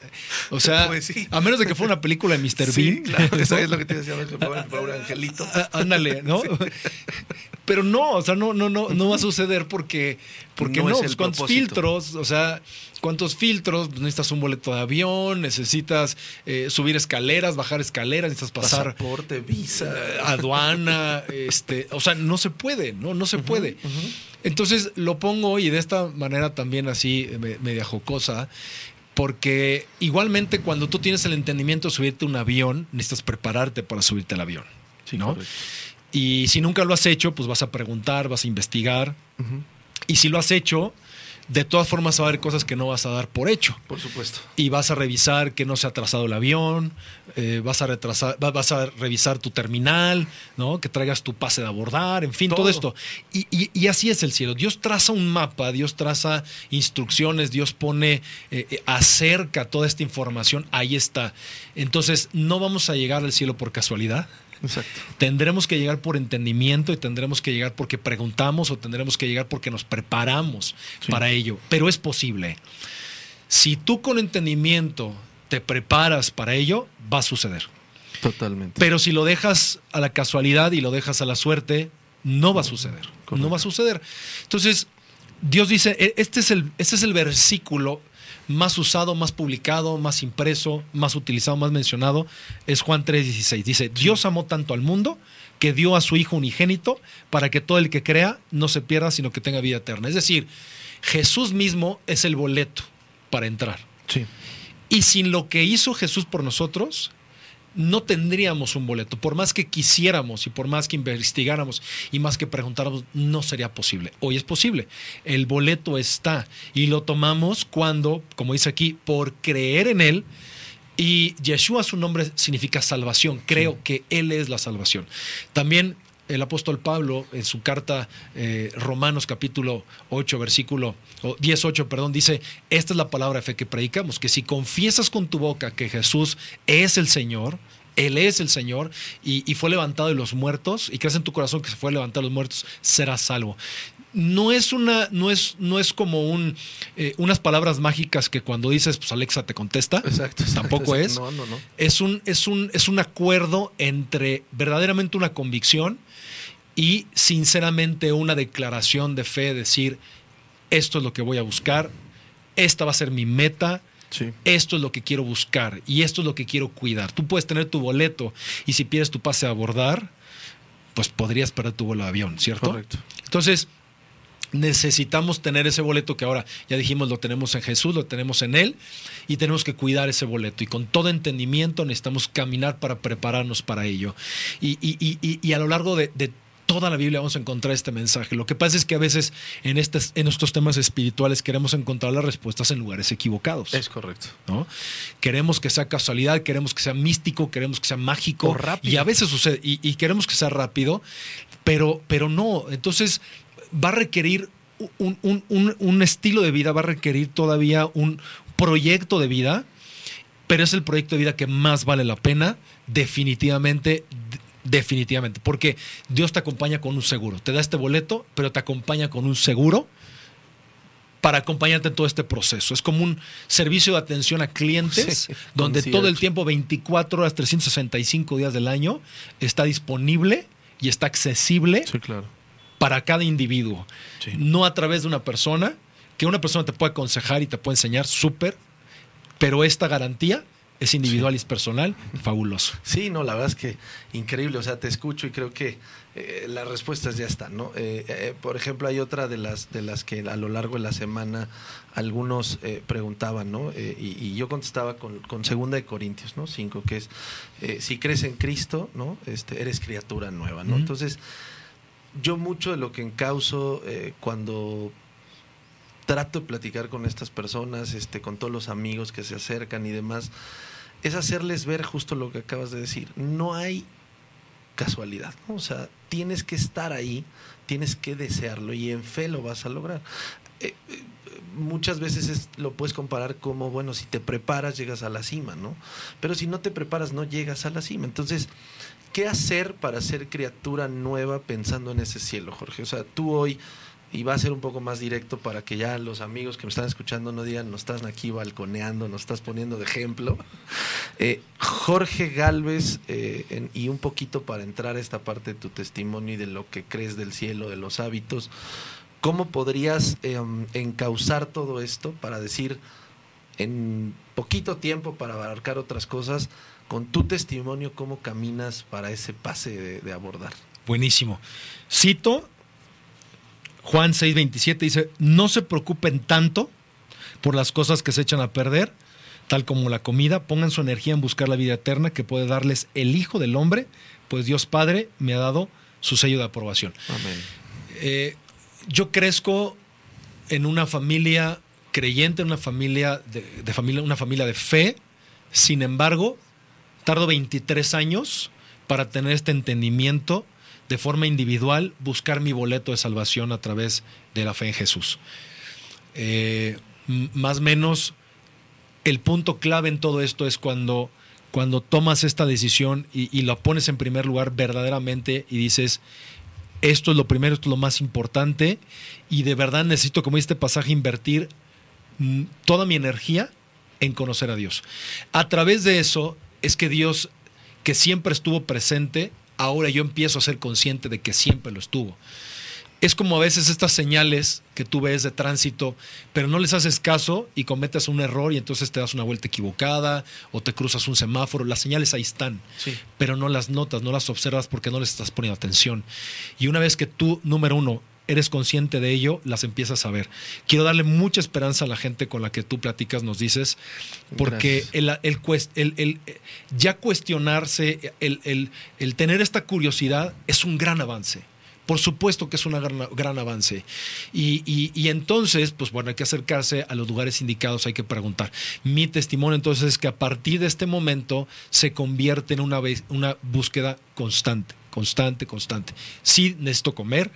o sea, pues a menos de que fuera una película de Mr. Sí, Claro, eso es lo que te decía, un angelito. Ah, ándale, ¿no? Pero no, o sea, no, no, no, no va a suceder porque, porque no, pues, cuántos filtros, o sea, cuántos filtros, necesitas un boleto de avión, necesitas subir escaleras, bajar escaleras, necesitas pasar pasaporte, visa, aduana, este, o sea, no se puede, no, no se puede. Entonces lo pongo y de esta manera también así media jocosa, porque igualmente cuando tú tienes el entendimiento de subirte a un avión, necesitas prepararte para subirte al avión. ¿no? Y si nunca lo has hecho, pues vas a preguntar, vas a investigar. Y si lo has hecho, de todas formas va a haber cosas que no vas a dar por hecho. Por supuesto. Y vas a revisar que no se ha atrasado el avión, eh, vas, a retrasar, vas a revisar tu terminal, ¿no? que traigas tu pase de abordar, en fin, todo, esto. Y, así es el cielo. Dios traza un mapa, Dios traza instrucciones, Dios pone, eh, eh, acerca toda esta información, ahí está. Entonces, no vamos a llegar al cielo por casualidad. Exacto. Tendremos que llegar por entendimiento y tendremos que llegar porque preguntamos o tendremos que llegar porque nos preparamos para ello. Pero es posible. Si tú con entendimiento te preparas para ello, va a suceder. Totalmente. Pero si lo dejas a la casualidad y lo dejas a la suerte, no va a suceder. No va a suceder. Entonces, Dios dice, e-, este es el, este es el versículo más usado, más publicado, más impreso, más utilizado, más mencionado, es Juan 3:16. Dice, Dios amó tanto al mundo que dio a su Hijo unigénito para que todo el que crea no se pierda, sino que tenga vida eterna. Es decir, Jesús mismo es el boleto para entrar. Sí. Y sin lo que hizo Jesús por nosotros, no tendríamos un boleto. Por más que quisiéramos y por más que investigáramos y más que preguntáramos, no sería posible. Hoy es posible. El boleto está y lo tomamos cuando, como dice aquí, por creer en Él. Y Yeshua, su nombre significa salvación. Creo que Él es la salvación. También el apóstol Pablo en su carta eh, Romanos capítulo 8 versículo 18, perdón, dice, esta es la palabra de fe que predicamos, que si confiesas con tu boca que Jesús es el Señor, él es el Señor y, fue levantado de los muertos y crees en tu corazón que se fue levantado de los muertos, serás salvo. No es una, no es, no es como un, eh, unas palabras mágicas que cuando dices, pues Alexa te contesta. Exacto. Tampoco es. No, no, no. Es un, es un, es un acuerdo entre verdaderamente una convicción y sinceramente una declaración de fe, decir, esto es lo que voy a buscar, esta va a ser mi meta, esto es lo que quiero buscar y esto es lo que quiero cuidar. Tú puedes tener tu boleto y si pierdes tu pase a abordar, pues podrías perder tu vuelo de avión, ¿cierto? Correcto. Entonces, necesitamos tener ese boleto que ahora ya dijimos lo tenemos en Jesús, lo tenemos en Él y tenemos que cuidar ese boleto y con todo entendimiento necesitamos caminar para prepararnos para ello. Y, y, a lo largo de, de toda la Biblia vamos a encontrar este mensaje. Lo que pasa es que a veces en, estos, en estos temas espirituales queremos encontrar las respuestas en lugares equivocados. Es correcto. ¿no? Queremos que sea casualidad, queremos que sea místico, queremos que sea mágico. O rápido. Y a veces sucede, y, queremos que sea rápido, pero, pero no. Entonces va a requerir un, un estilo de vida, va a requerir todavía un proyecto de vida, pero es el proyecto de vida que más vale la pena definitivamente Definitivamente, porque Dios te acompaña con un seguro. Te da este boleto, pero te acompaña con un seguro para acompañarte en todo este proceso. Es como un servicio de atención a clientes, donde todo el tiempo, 24 horas, 365 días del año, está disponible y está accesible para cada individuo. No a través de una persona, que una persona te puede aconsejar y te puede enseñar, súper, pero esta garantía es individual y es personal, fabuloso. Sí, no, la verdad es que increíble, o sea, te escucho y creo que eh, las respuestas ya están, ¿no? Eh, eh, por ejemplo, hay otra de las, de las que a lo largo de la semana algunos preguntaban, ¿no? Y, yo contestaba con, Segunda de Corintios, ¿no? Cinco, que es, si crees en Cristo, ¿no? Este, eres criatura nueva, ¿no? Entonces, yo mucho de lo que encauso cuando trato de platicar con estas personas, este, con todos los amigos que se acercan y demás, es hacerles ver justo lo que acabas de decir. No hay casualidad, o sea, tienes que estar ahí, tienes que desearlo y en fe lo vas a lograr. Eh, eh, muchas veces lo puedes comparar como, bueno, si te preparas llegas a la cima, ¿no? Pero si no te preparas no llegas a la cima. Entonces, ¿qué hacer para ser criatura nueva pensando en ese cielo, Jorge? O sea, tú hoy y va a ser un poco más directo para que ya los amigos que me están escuchando no digan, nos estás aquí balconeando, nos estás poniendo de ejemplo. Eh, Jorge Galvez, eh, y un poquito para entrar a esta parte de tu testimonio y de lo que crees del cielo, de los hábitos, ¿cómo podrías em, encauzar todo esto para decir en poquito tiempo para abarcar otras cosas, con tu testimonio, cómo caminas para ese pase de abordar? Buenísimo. Cito Juan 6:27 dice, no se preocupen tanto por las cosas que se echan a perder, tal como la comida, pongan su energía en buscar la vida eterna que puede darles el Hijo del Hombre, pues Dios Padre me ha dado su sello de aprobación. Amén. Eh, yo crezco en una familia creyente, en una familia de, familia, una familia de fe, sin embargo, tardo 23 años para tener este entendimiento de forma individual buscar mi boleto de salvación a través de la fe en Jesús. Eh, más o menos el punto clave en todo esto es cuando, cuando tomas esta decisión y, la pones en primer lugar verdaderamente y dices, esto es lo primero, esto es lo más importante y de verdad necesito, como este pasaje, invertir mm, toda mi energía en conocer a Dios. A través de eso es que Dios, que siempre estuvo presente, ahora yo empiezo a ser consciente de que siempre lo estuvo. Es como a veces estas señales que tú ves de tránsito, pero no les haces caso y cometes un error y entonces te das una vuelta equivocada o te cruzas un semáforo. Las señales ahí están, pero no las notas, no las observas porque no les estás poniendo atención. Y una vez que tú, número uno, eres consciente de ello, las empiezas a ver. Quiero darle mucha esperanza a la gente con la que tú platicas, nos dices, porque el, el, el, ya cuestionarse, el, el tener esta curiosidad es un gran avance. Por supuesto que es un gran, avance. Y, entonces, pues bueno, hay que acercarse a los lugares indicados, hay que preguntar. Mi testimonio entonces es que a partir de este momento se convierte en una, una búsqueda constante, constante, constante. Sí necesito comer,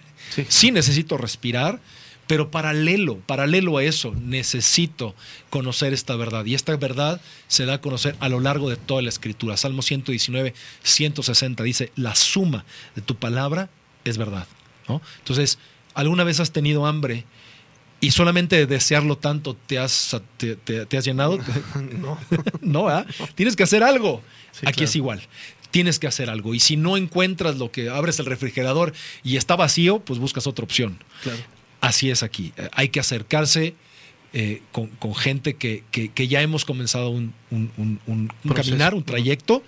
sí, necesito respirar, pero paralelo, paralelo a eso, necesito conocer esta verdad. Y esta verdad se da a conocer a lo largo de toda la escritura. Salmo 119, 160 dice, la suma de tu palabra es verdad. ¿no? Entonces, ¿alguna vez has tenido hambre y solamente de desearlo tanto te has, te, has llenado? No. no, Tienes que hacer algo. Aquí es igual. Tienes que hacer algo. Y si no encuentras lo que abres el refrigerador y está vacío, pues buscas otra opción. Así es aquí. Hay que acercarse eh, con, gente que, ya hemos comenzado un, un caminar, un trayecto.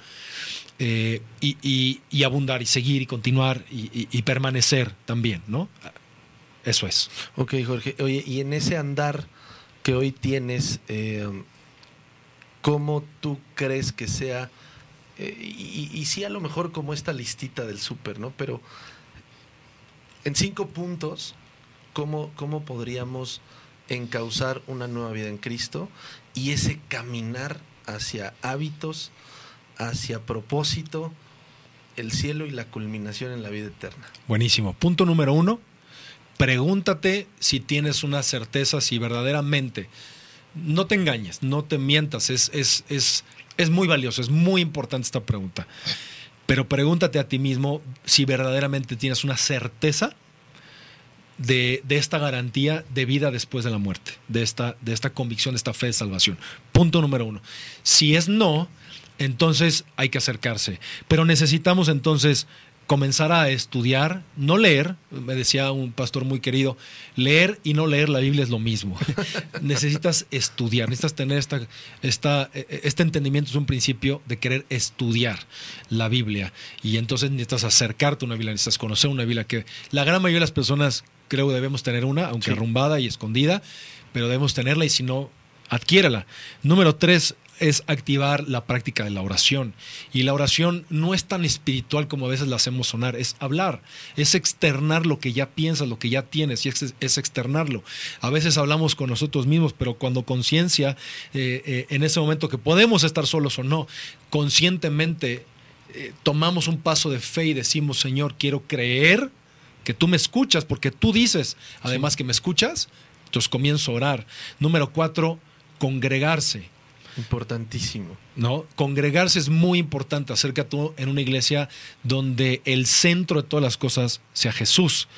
Eh, y, abundar y seguir y continuar y, permanecer también, ¿no? Eso es. Ok, Jorge. Oye, y en ese andar que hoy tienes, eh, ¿cómo tú crees que sea? Eh, y, sí, a lo mejor como esta listita del súper, ¿no? Pero en cinco puntos, ¿cómo, ¿cómo podríamos encauzar una nueva vida en Cristo y ese caminar hacia hábitos? hacia propósito, el cielo y la culminación en la vida eterna. Buenísimo. Punto número uno, pregúntate si tienes una certeza, si verdaderamente, no te engañes, no te mientas, es, es, es, es muy valioso, es muy importante esta pregunta. Pero pregúntate a ti mismo si verdaderamente tienes una certeza de, de, esta garantía de vida después de la muerte, de esta, de esta convicción, de esta fe de salvación. Punto número uno. Si es no, entonces hay que acercarse. Pero necesitamos entonces comenzar a estudiar, no leer, me decía un pastor muy querido, leer y no leer la Biblia es lo mismo. necesitas estudiar, necesitas tener esta, esta, este entendimiento, es un principio de querer estudiar la Biblia. Y entonces necesitas acercarte a una Biblia, necesitas conocer una Biblia que la gran mayoría de las personas creo debemos tener una, aunque arrumbada y escondida, pero debemos tenerla y si no, adquiérala. Número tres, es activar la práctica de la oración. Y la oración no es tan espiritual como a veces la hacemos sonar, es hablar, es externar lo que ya piensas, lo que ya tienes, y es, externarlo. A veces hablamos con nosotros mismos, pero cuando conciencia, eh, eh, en ese momento que podemos estar solos o no, conscientemente eh, tomamos un paso de fe y decimos, Señor, quiero creer que tú me escuchas, porque tú dices, además que me escuchas, entonces comienzo a orar. Número cuatro, congregarse. Importantísimo. ¿No? Congregarse es muy importante. Acércate en una iglesia donde el centro de todas las cosas sea Jesús,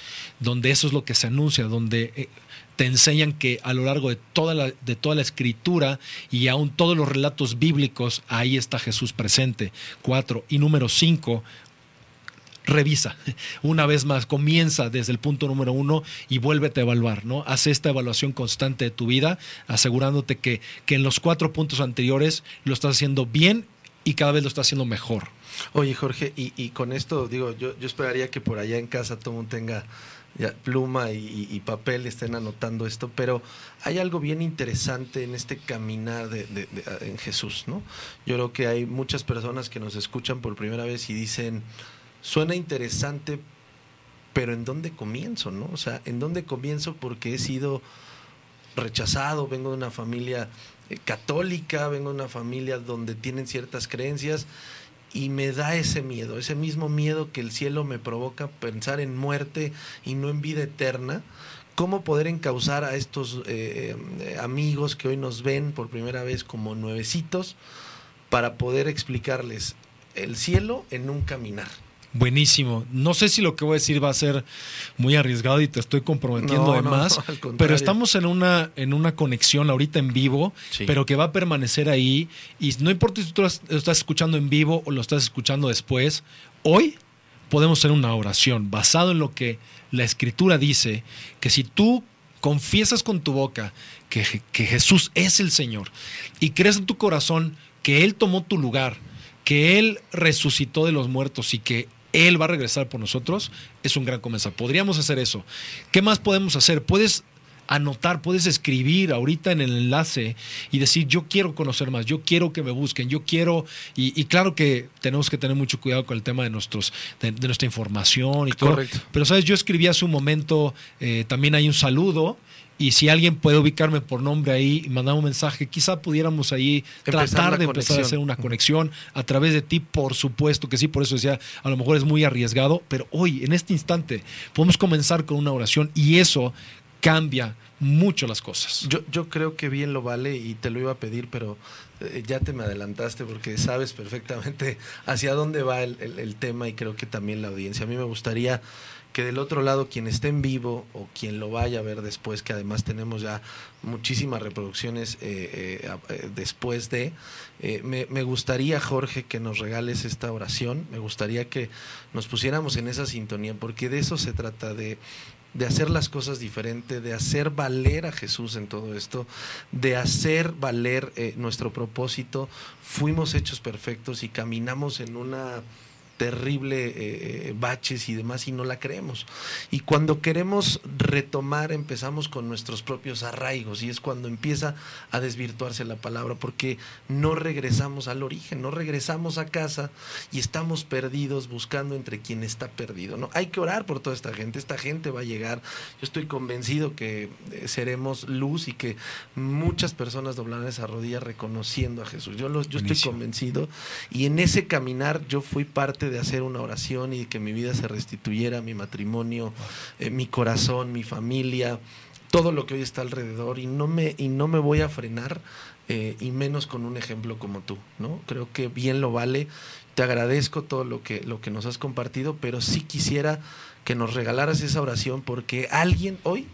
donde eso es lo que se anuncia, donde eh, te enseñan que a lo largo de toda la, de toda la escritura y aún todos los relatos bíblicos, ahí está Jesús presente. Cuatro. Y número cinco, revisa una vez más, comienza desde el punto número uno y vuélvete a evaluar, ¿no? Haz esta evaluación constante de tu vida, asegurándote que, que en los cuatro puntos anteriores lo estás haciendo bien y cada vez lo estás haciendo mejor. Oye, Jorge, y, con esto digo, yo, yo esperaría que por allá en casa todo mundo tenga pluma y, papel, estén anotando esto, pero hay algo bien interesante en este caminar de, en Jesús, ¿no? Yo creo que hay muchas personas que nos escuchan por primera vez y dicen, suena interesante, pero ¿en dónde comienzo? ¿no? O sea, ¿en dónde comienzo? Porque he sido rechazado, vengo de una familia eh, católica, vengo de una familia donde tienen ciertas creencias y me da ese miedo, ese mismo miedo que el cielo me provoca pensar en muerte y no en vida eterna. ¿Cómo poder encauzar a estos eh, eh, amigos que hoy nos ven por primera vez como nuevecitos para poder explicarles el cielo en un caminar? Buenísimo. No sé si lo que voy a decir va a ser muy arriesgado y te estoy comprometiendo además, pero estamos en una, en una conexión ahorita en vivo, pero que va a permanecer ahí. Y no importa si tú lo estás escuchando en vivo o lo estás escuchando después, hoy podemos hacer una oración basado en lo que la escritura dice, que si tú confiesas con tu boca que, que Jesús es el Señor y crees en tu corazón que Él tomó tu lugar, que Él resucitó de los muertos y que Él va a regresar por nosotros, es un gran comienzo. Podríamos hacer eso. ¿Qué más podemos hacer? Puedes anotar, puedes escribir ahorita en el enlace y decir, yo quiero conocer más, yo quiero que me busquen, yo quiero, y, claro que tenemos que tener mucho cuidado con el tema de, nuestros, de, nuestra información y Correcto. todo. Pero, ¿sabes? Yo escribí hace un momento, eh, también hay un saludo. Y si alguien puede ubicarme por nombre ahí y mandar un mensaje, quizá pudiéramos ahí tratar de empezar a hacer una conexión a través de ti, por supuesto que sí, por eso decía, a lo mejor es muy arriesgado, pero hoy, en este instante, podemos comenzar con una oración y eso cambia mucho las cosas. Yo, yo creo que bien lo vale y te lo iba a pedir, pero ya te me adelantaste porque sabes perfectamente hacia dónde va el, tema y creo que también la audiencia. A mí me gustaría que del otro lado quien esté en vivo o quien lo vaya a ver después, que además tenemos ya muchísimas reproducciones eh, eh, después de, me, me, gustaría Jorge que nos regales esta oración, me gustaría que nos pusiéramos en esa sintonía, porque de eso se trata, de de hacer las cosas diferente, de hacer valer a Jesús en todo esto, de hacer valer eh, nuestro propósito. Fuimos hechos perfectos y caminamos en una terrible eh, eh, baches y demás y no la creemos. Y cuando queremos retomar empezamos con nuestros propios arraigos y es cuando empieza a desvirtuarse la palabra porque no regresamos al origen, no regresamos a casa y estamos perdidos buscando entre quien está perdido. ¿no? Hay que orar por toda esta gente, esta gente va a llegar. Yo estoy convencido que eh, seremos luz y que muchas personas doblarán esa rodilla reconociendo a Jesús. Yo, yo estoy convencido y en ese caminar yo fui parte de hacer una oración y que mi vida se restituyera, mi matrimonio, eh, mi corazón, mi familia, todo lo que hoy está alrededor y no me, y no me voy a frenar eh, y menos con un ejemplo como tú, ¿no? Creo que bien lo vale. Te agradezco todo lo que, lo que nos has compartido, pero sí quisiera que nos regalaras esa oración porque alguien hoy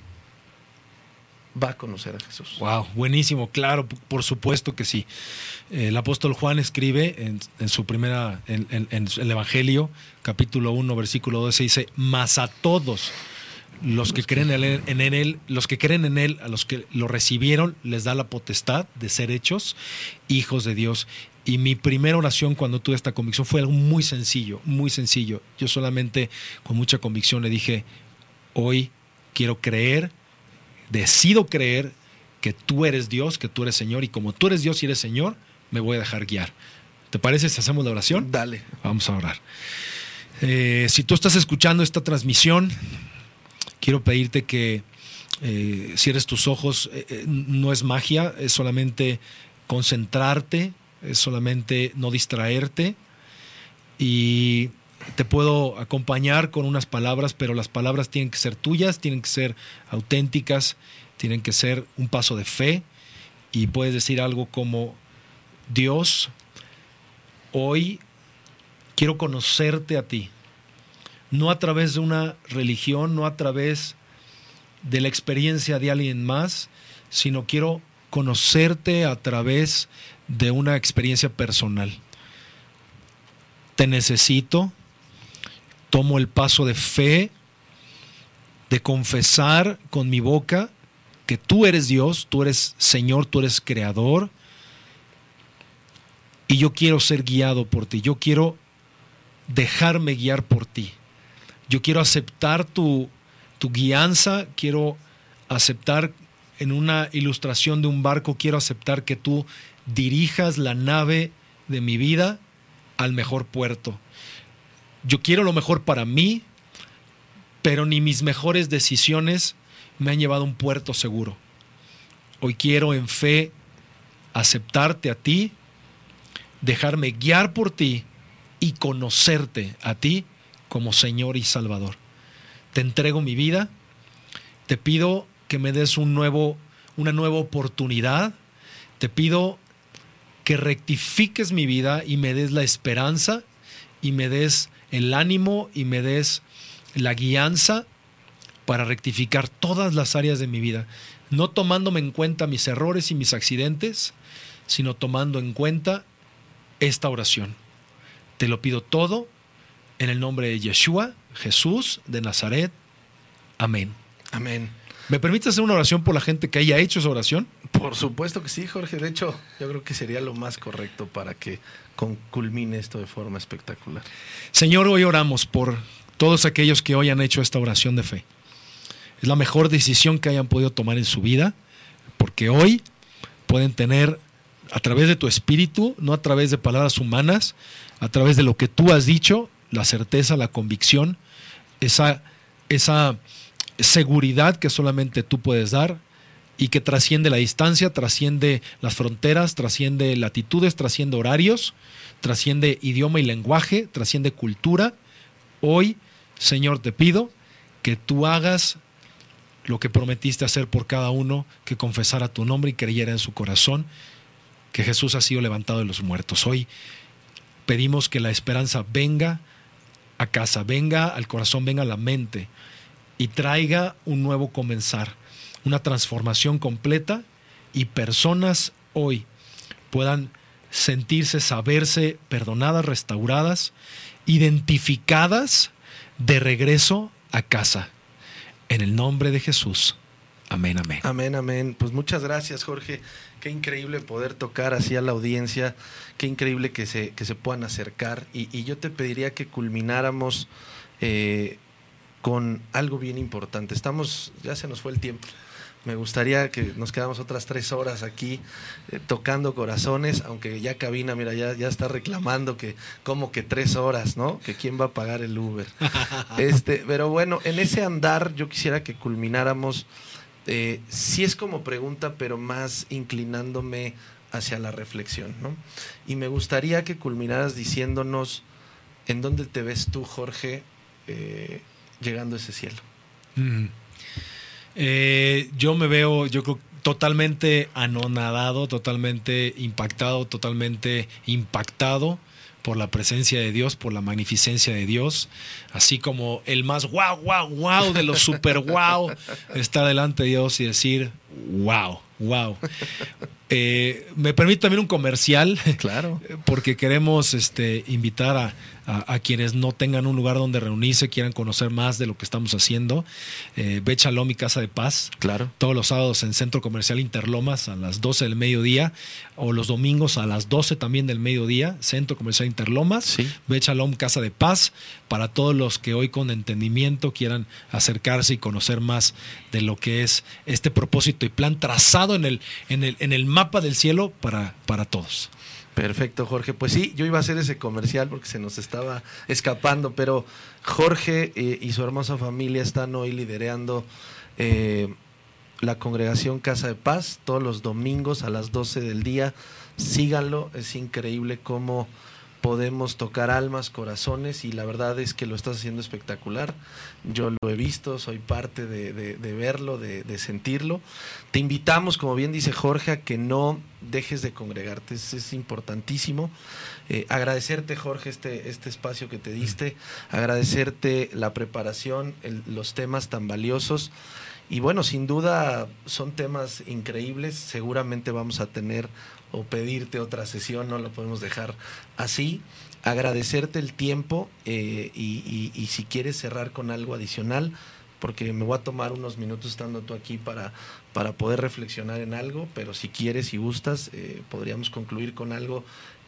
va a conocer a Jesús. Wow, buenísimo, claro, por supuesto que sí. El apóstol Juan escribe en, su primera, en, el Evangelio, capítulo 1, versículo 12, dice, más a todos los que creen en él, los que creen en él, a los que lo recibieron, les da la potestad de ser hechos hijos de Dios. Y mi primera oración cuando tuve esta convicción fue algo muy sencillo, muy sencillo. Yo solamente con mucha convicción le dije, hoy quiero creer decido creer que tú eres Dios, que tú eres Señor, y como tú eres Dios y eres Señor, me voy a dejar guiar. ¿Te parece si hacemos la oración? Dale. Vamos a orar. Eh, si tú estás escuchando esta transmisión, quiero pedirte que eh, cierres tus ojos. Eh, no es magia, es solamente concentrarte, es solamente no distraerte. Y te puedo acompañar con unas palabras, pero las palabras tienen que ser tuyas, tienen que ser auténticas, tienen que ser un paso de fe y puedes decir algo como, Dios, hoy quiero conocerte a ti, no a través de una religión, no a través de la experiencia de alguien más, sino quiero conocerte a través de una experiencia personal. Te necesito, tomo el paso de fe, de confesar con mi boca que tú eres Dios, tú eres Señor, tú eres Creador, y yo quiero ser guiado por ti, yo quiero dejarme guiar por ti, yo quiero aceptar tu, tu guianza, quiero aceptar en una ilustración de un barco, quiero aceptar que tú dirijas la nave de mi vida al mejor puerto yo quiero lo mejor para mí, pero ni mis mejores decisiones me han llevado a un puerto seguro. Hoy quiero en fe aceptarte a ti, dejarme guiar por ti y conocerte a ti como Señor y Salvador. Te entrego mi vida, te pido que me des una nueva oportunidad, te pido que rectifiques mi vida y me des la esperanza y me des el ánimo y me des la guianza para rectificar todas las áreas de mi vida, no tomándome en cuenta mis errores y mis accidentes, sino tomando en cuenta esta oración. Te lo pido todo en el nombre de Yeshua, Jesús de Nazaret. Amén. Amén. ¿Me permites hacer una oración por la gente que haya hecho esa oración? Por supuesto que sí, Jorge. De hecho, yo creo que sería lo más correcto para que culmine esto de forma espectacular. Señor, hoy oramos por todos aquellos que hoy han hecho esta oración de fe. Es la mejor decisión que hayan podido tomar en su vida, porque hoy pueden tener a través de tu espíritu, no a través de palabras humanas, a través de lo que tú has dicho, la certeza, la convicción, esa, esa seguridad que solamente tú puedes dar y que trasciende la distancia, trasciende las fronteras, trasciende latitudes, trasciende horarios, trasciende idioma y lenguaje, trasciende cultura. Hoy, Señor, te pido que tú hagas lo que prometiste hacer por cada uno, que confesara tu nombre y creyera en su corazón que Jesús ha sido levantado de los muertos. Hoy pedimos que la esperanza venga a casa, venga al corazón, venga a la mente y traiga un nuevo comenzar una transformación completa y personas hoy puedan sentirse, saberse perdonadas, restauradas, identificadas de regreso a casa. En el nombre de Jesús. Amén, amén. Amén, amén. Pues muchas gracias, Jorge. Qué increíble poder tocar así a la audiencia. Qué increíble que se, que se puedan acercar. Y, yo te pediría que culmináramos eh, con algo bien importante. Estamos, ya se nos fue el tiempo. Me gustaría que nos quedamos otras tres horas aquí eh, tocando corazones, aunque ya cabina, mira, ya, ya está reclamando que como que tres horas, ¿no? Que quién va a pagar el Uber. este, pero bueno, en ese andar yo quisiera que culmináramos, eh, si es como pregunta, pero más inclinándome hacia la reflexión, ¿no? Y me gustaría que culminaras diciéndonos en dónde te ves tú, Jorge, eh, llegando a ese cielo. Mm. Eh, yo me veo, yo creo, totalmente anonadado, totalmente impactado, totalmente impactado por la presencia de Dios, por la magnificencia de Dios, así como el más wow, wow, wow de los super wow, estar delante de Dios y decir wow, wow. Eh, me permite también un comercial, claro, porque queremos este, invitar a, a, quienes no tengan un lugar donde reunirse, quieran conocer más de lo que estamos haciendo. Eh, Bechalom y Casa de Paz. Claro. Todos los sábados en Centro Comercial Interlomas a las 12 del mediodía o los domingos a las 12 también del mediodía, Centro Comercial Interlomas. Sí. Bechalom Casa de Paz para todos los que hoy con entendimiento quieran acercarse y conocer más de lo que es este propósito y plan trazado en el, en el, en el mapa del cielo para, para todos. Perfecto, Jorge. Pues sí, yo iba a hacer ese comercial porque se nos estaba escapando, pero Jorge eh, y su hermosa familia están hoy liderando eh, la congregación Casa de Paz todos los domingos a las 12 del día. Síganlo, es increíble cómo podemos tocar almas, corazones y la verdad es que lo estás haciendo espectacular. Yo lo he visto, soy parte de, verlo, de, sentirlo. Te invitamos, como bien dice Jorge, a que no dejes de congregarte, es, importantísimo. Eh, agradecerte, Jorge, este, este espacio que te diste, agradecerte la preparación, los temas tan valiosos. Y bueno, sin duda son temas increíbles. Seguramente vamos a tener o pedirte otra sesión, no lo podemos dejar así. Agradecerte el tiempo eh, y, si quieres cerrar con algo adicional, porque me voy a tomar unos minutos estando tú aquí para, para poder reflexionar en algo, pero si quieres y gustas, eh, podríamos concluir con algo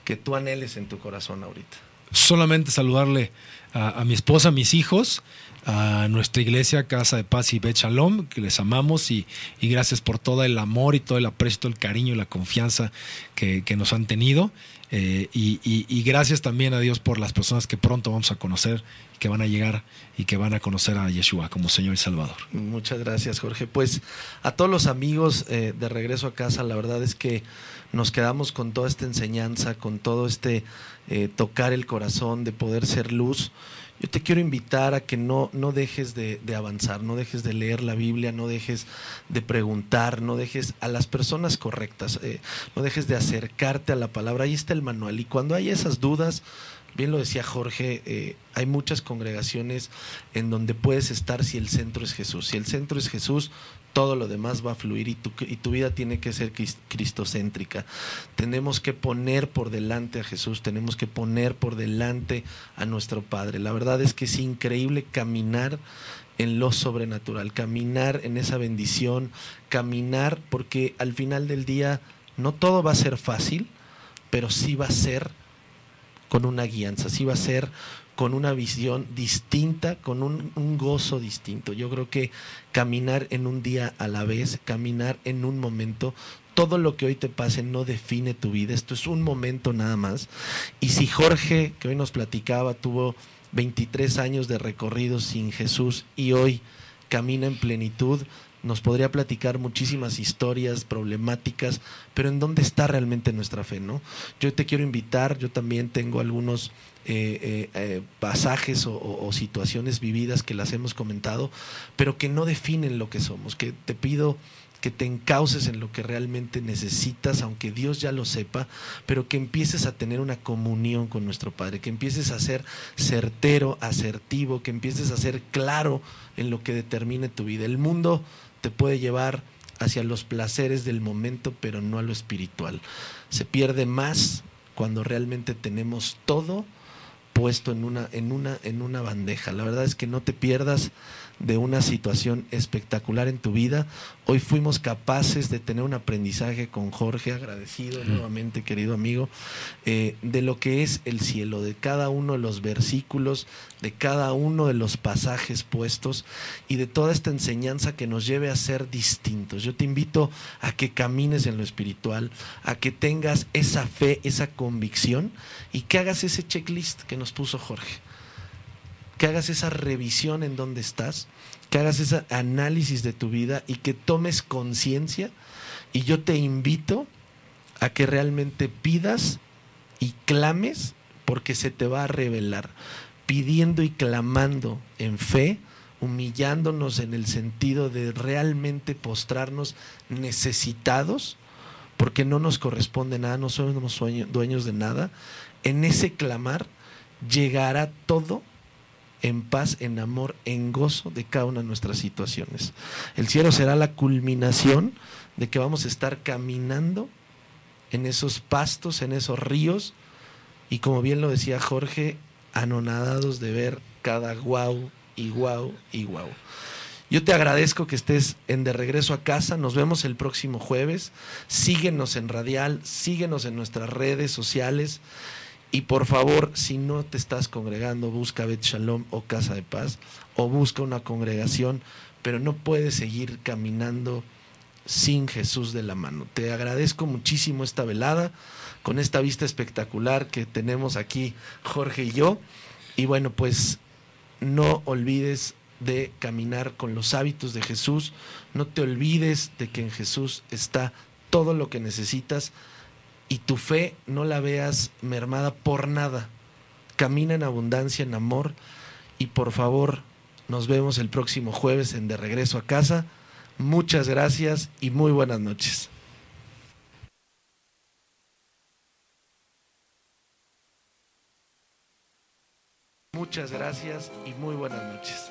que tú anheles en tu corazón ahorita. Solamente saludarle a, mi esposa, a mis hijos, a nuestra iglesia, Casa de Paz y Bet Shalom, que les amamos y, gracias por todo el amor y todo el aprecio, todo el cariño y la confianza que, nos han tenido. Eh, y, gracias también a Dios por las personas que pronto vamos a conocer, que van a llegar y que van a conocer a Yeshua como Señor y Salvador. Muchas gracias, Jorge. Pues a todos los amigos eh, de regreso a casa, la verdad es que nos quedamos con toda esta enseñanza, con todo este eh, tocar el corazón, de poder ser luz yo te quiero invitar a que no, no dejes de, avanzar, no dejes de leer la Biblia, no dejes de preguntar, no dejes a las personas correctas, eh, no dejes de acercarte a la palabra. Ahí está el manual. Y cuando hay esas dudas, bien lo decía Jorge, eh, hay muchas congregaciones en donde puedes estar si el centro es Jesús. Si el centro es Jesús, todo lo demás va a fluir y tu, y tu vida tiene que ser cristocéntrica. Tenemos que poner por delante a Jesús, tenemos que poner por delante a nuestro Padre. La verdad es que es increíble caminar en lo sobrenatural, caminar en esa bendición, caminar porque al final del día no todo va a ser fácil, pero sí va a ser con una guianza, sí va a ser con una visión distinta, con un, gozo distinto. Yo creo que caminar en un día a la vez, caminar en un momento, todo lo que hoy te pase no define tu vida, esto es un momento nada más. Y si Jorge, que hoy nos platicaba, tuvo 23 años de recorrido sin Jesús y hoy camina en plenitud, nos podría platicar muchísimas historias problemáticas, pero ¿en dónde está realmente nuestra fe? ¿no? Yo te quiero invitar, yo también tengo algunos eh, eh, eh, pasajes o, o, situaciones vividas que las hemos comentado, pero que no definen lo que somos, que te pido que te encauces en lo que realmente necesitas, aunque Dios ya lo sepa, pero que empieces a tener una comunión con nuestro Padre, que empieces a ser certero, asertivo, que empieces a ser claro en lo que determine tu vida. El mundo te puede llevar hacia los placeres del momento, pero no a lo espiritual. Se pierde más cuando realmente tenemos todo puesto en una, en una, en una bandeja. La verdad es que no te pierdas de una situación espectacular en tu vida. Hoy fuimos capaces de tener un aprendizaje con Jorge, agradecido nuevamente, querido amigo, eh, de lo que es el cielo, de cada uno de los versículos, de cada uno de los pasajes puestos y de toda esta enseñanza que nos lleve a ser distintos. Yo te invito a que camines en lo espiritual, a que tengas esa fe, esa convicción y que hagas ese checklist que nos puso Jorge que hagas esa revisión en dónde estás, que hagas ese análisis de tu vida y que tomes conciencia. Y yo te invito a que realmente pidas y clames porque se te va a revelar. Pidiendo y clamando en fe, humillándonos en el sentido de realmente postrarnos necesitados, porque no nos corresponde nada, no somos dueños de nada. En ese clamar llegará todo en paz, en amor, en gozo de cada una de nuestras situaciones. El cielo será la culminación de que vamos a estar caminando en esos pastos, en esos ríos, y como bien lo decía Jorge, anonadados de ver cada guau y guau y guau. Yo te agradezco que estés en De Regreso a Casa. Nos vemos el próximo jueves. Síguenos en Radial, síguenos en nuestras redes sociales. Y por favor, si no te estás congregando, busca Bet Shalom o Casa de Paz o busca una congregación, pero no puedes seguir caminando sin Jesús de la mano. Te agradezco muchísimo esta velada con esta vista espectacular que tenemos aquí Jorge y yo. Y bueno, pues no olvides de caminar con los hábitos de Jesús, no te olvides de que en Jesús está todo lo que necesitas y tu fe no la veas mermada por nada. Camina en abundancia, en amor y por favor nos vemos el próximo jueves en De Regreso a Casa. Muchas gracias y muy buenas noches. Muchas gracias y muy buenas noches.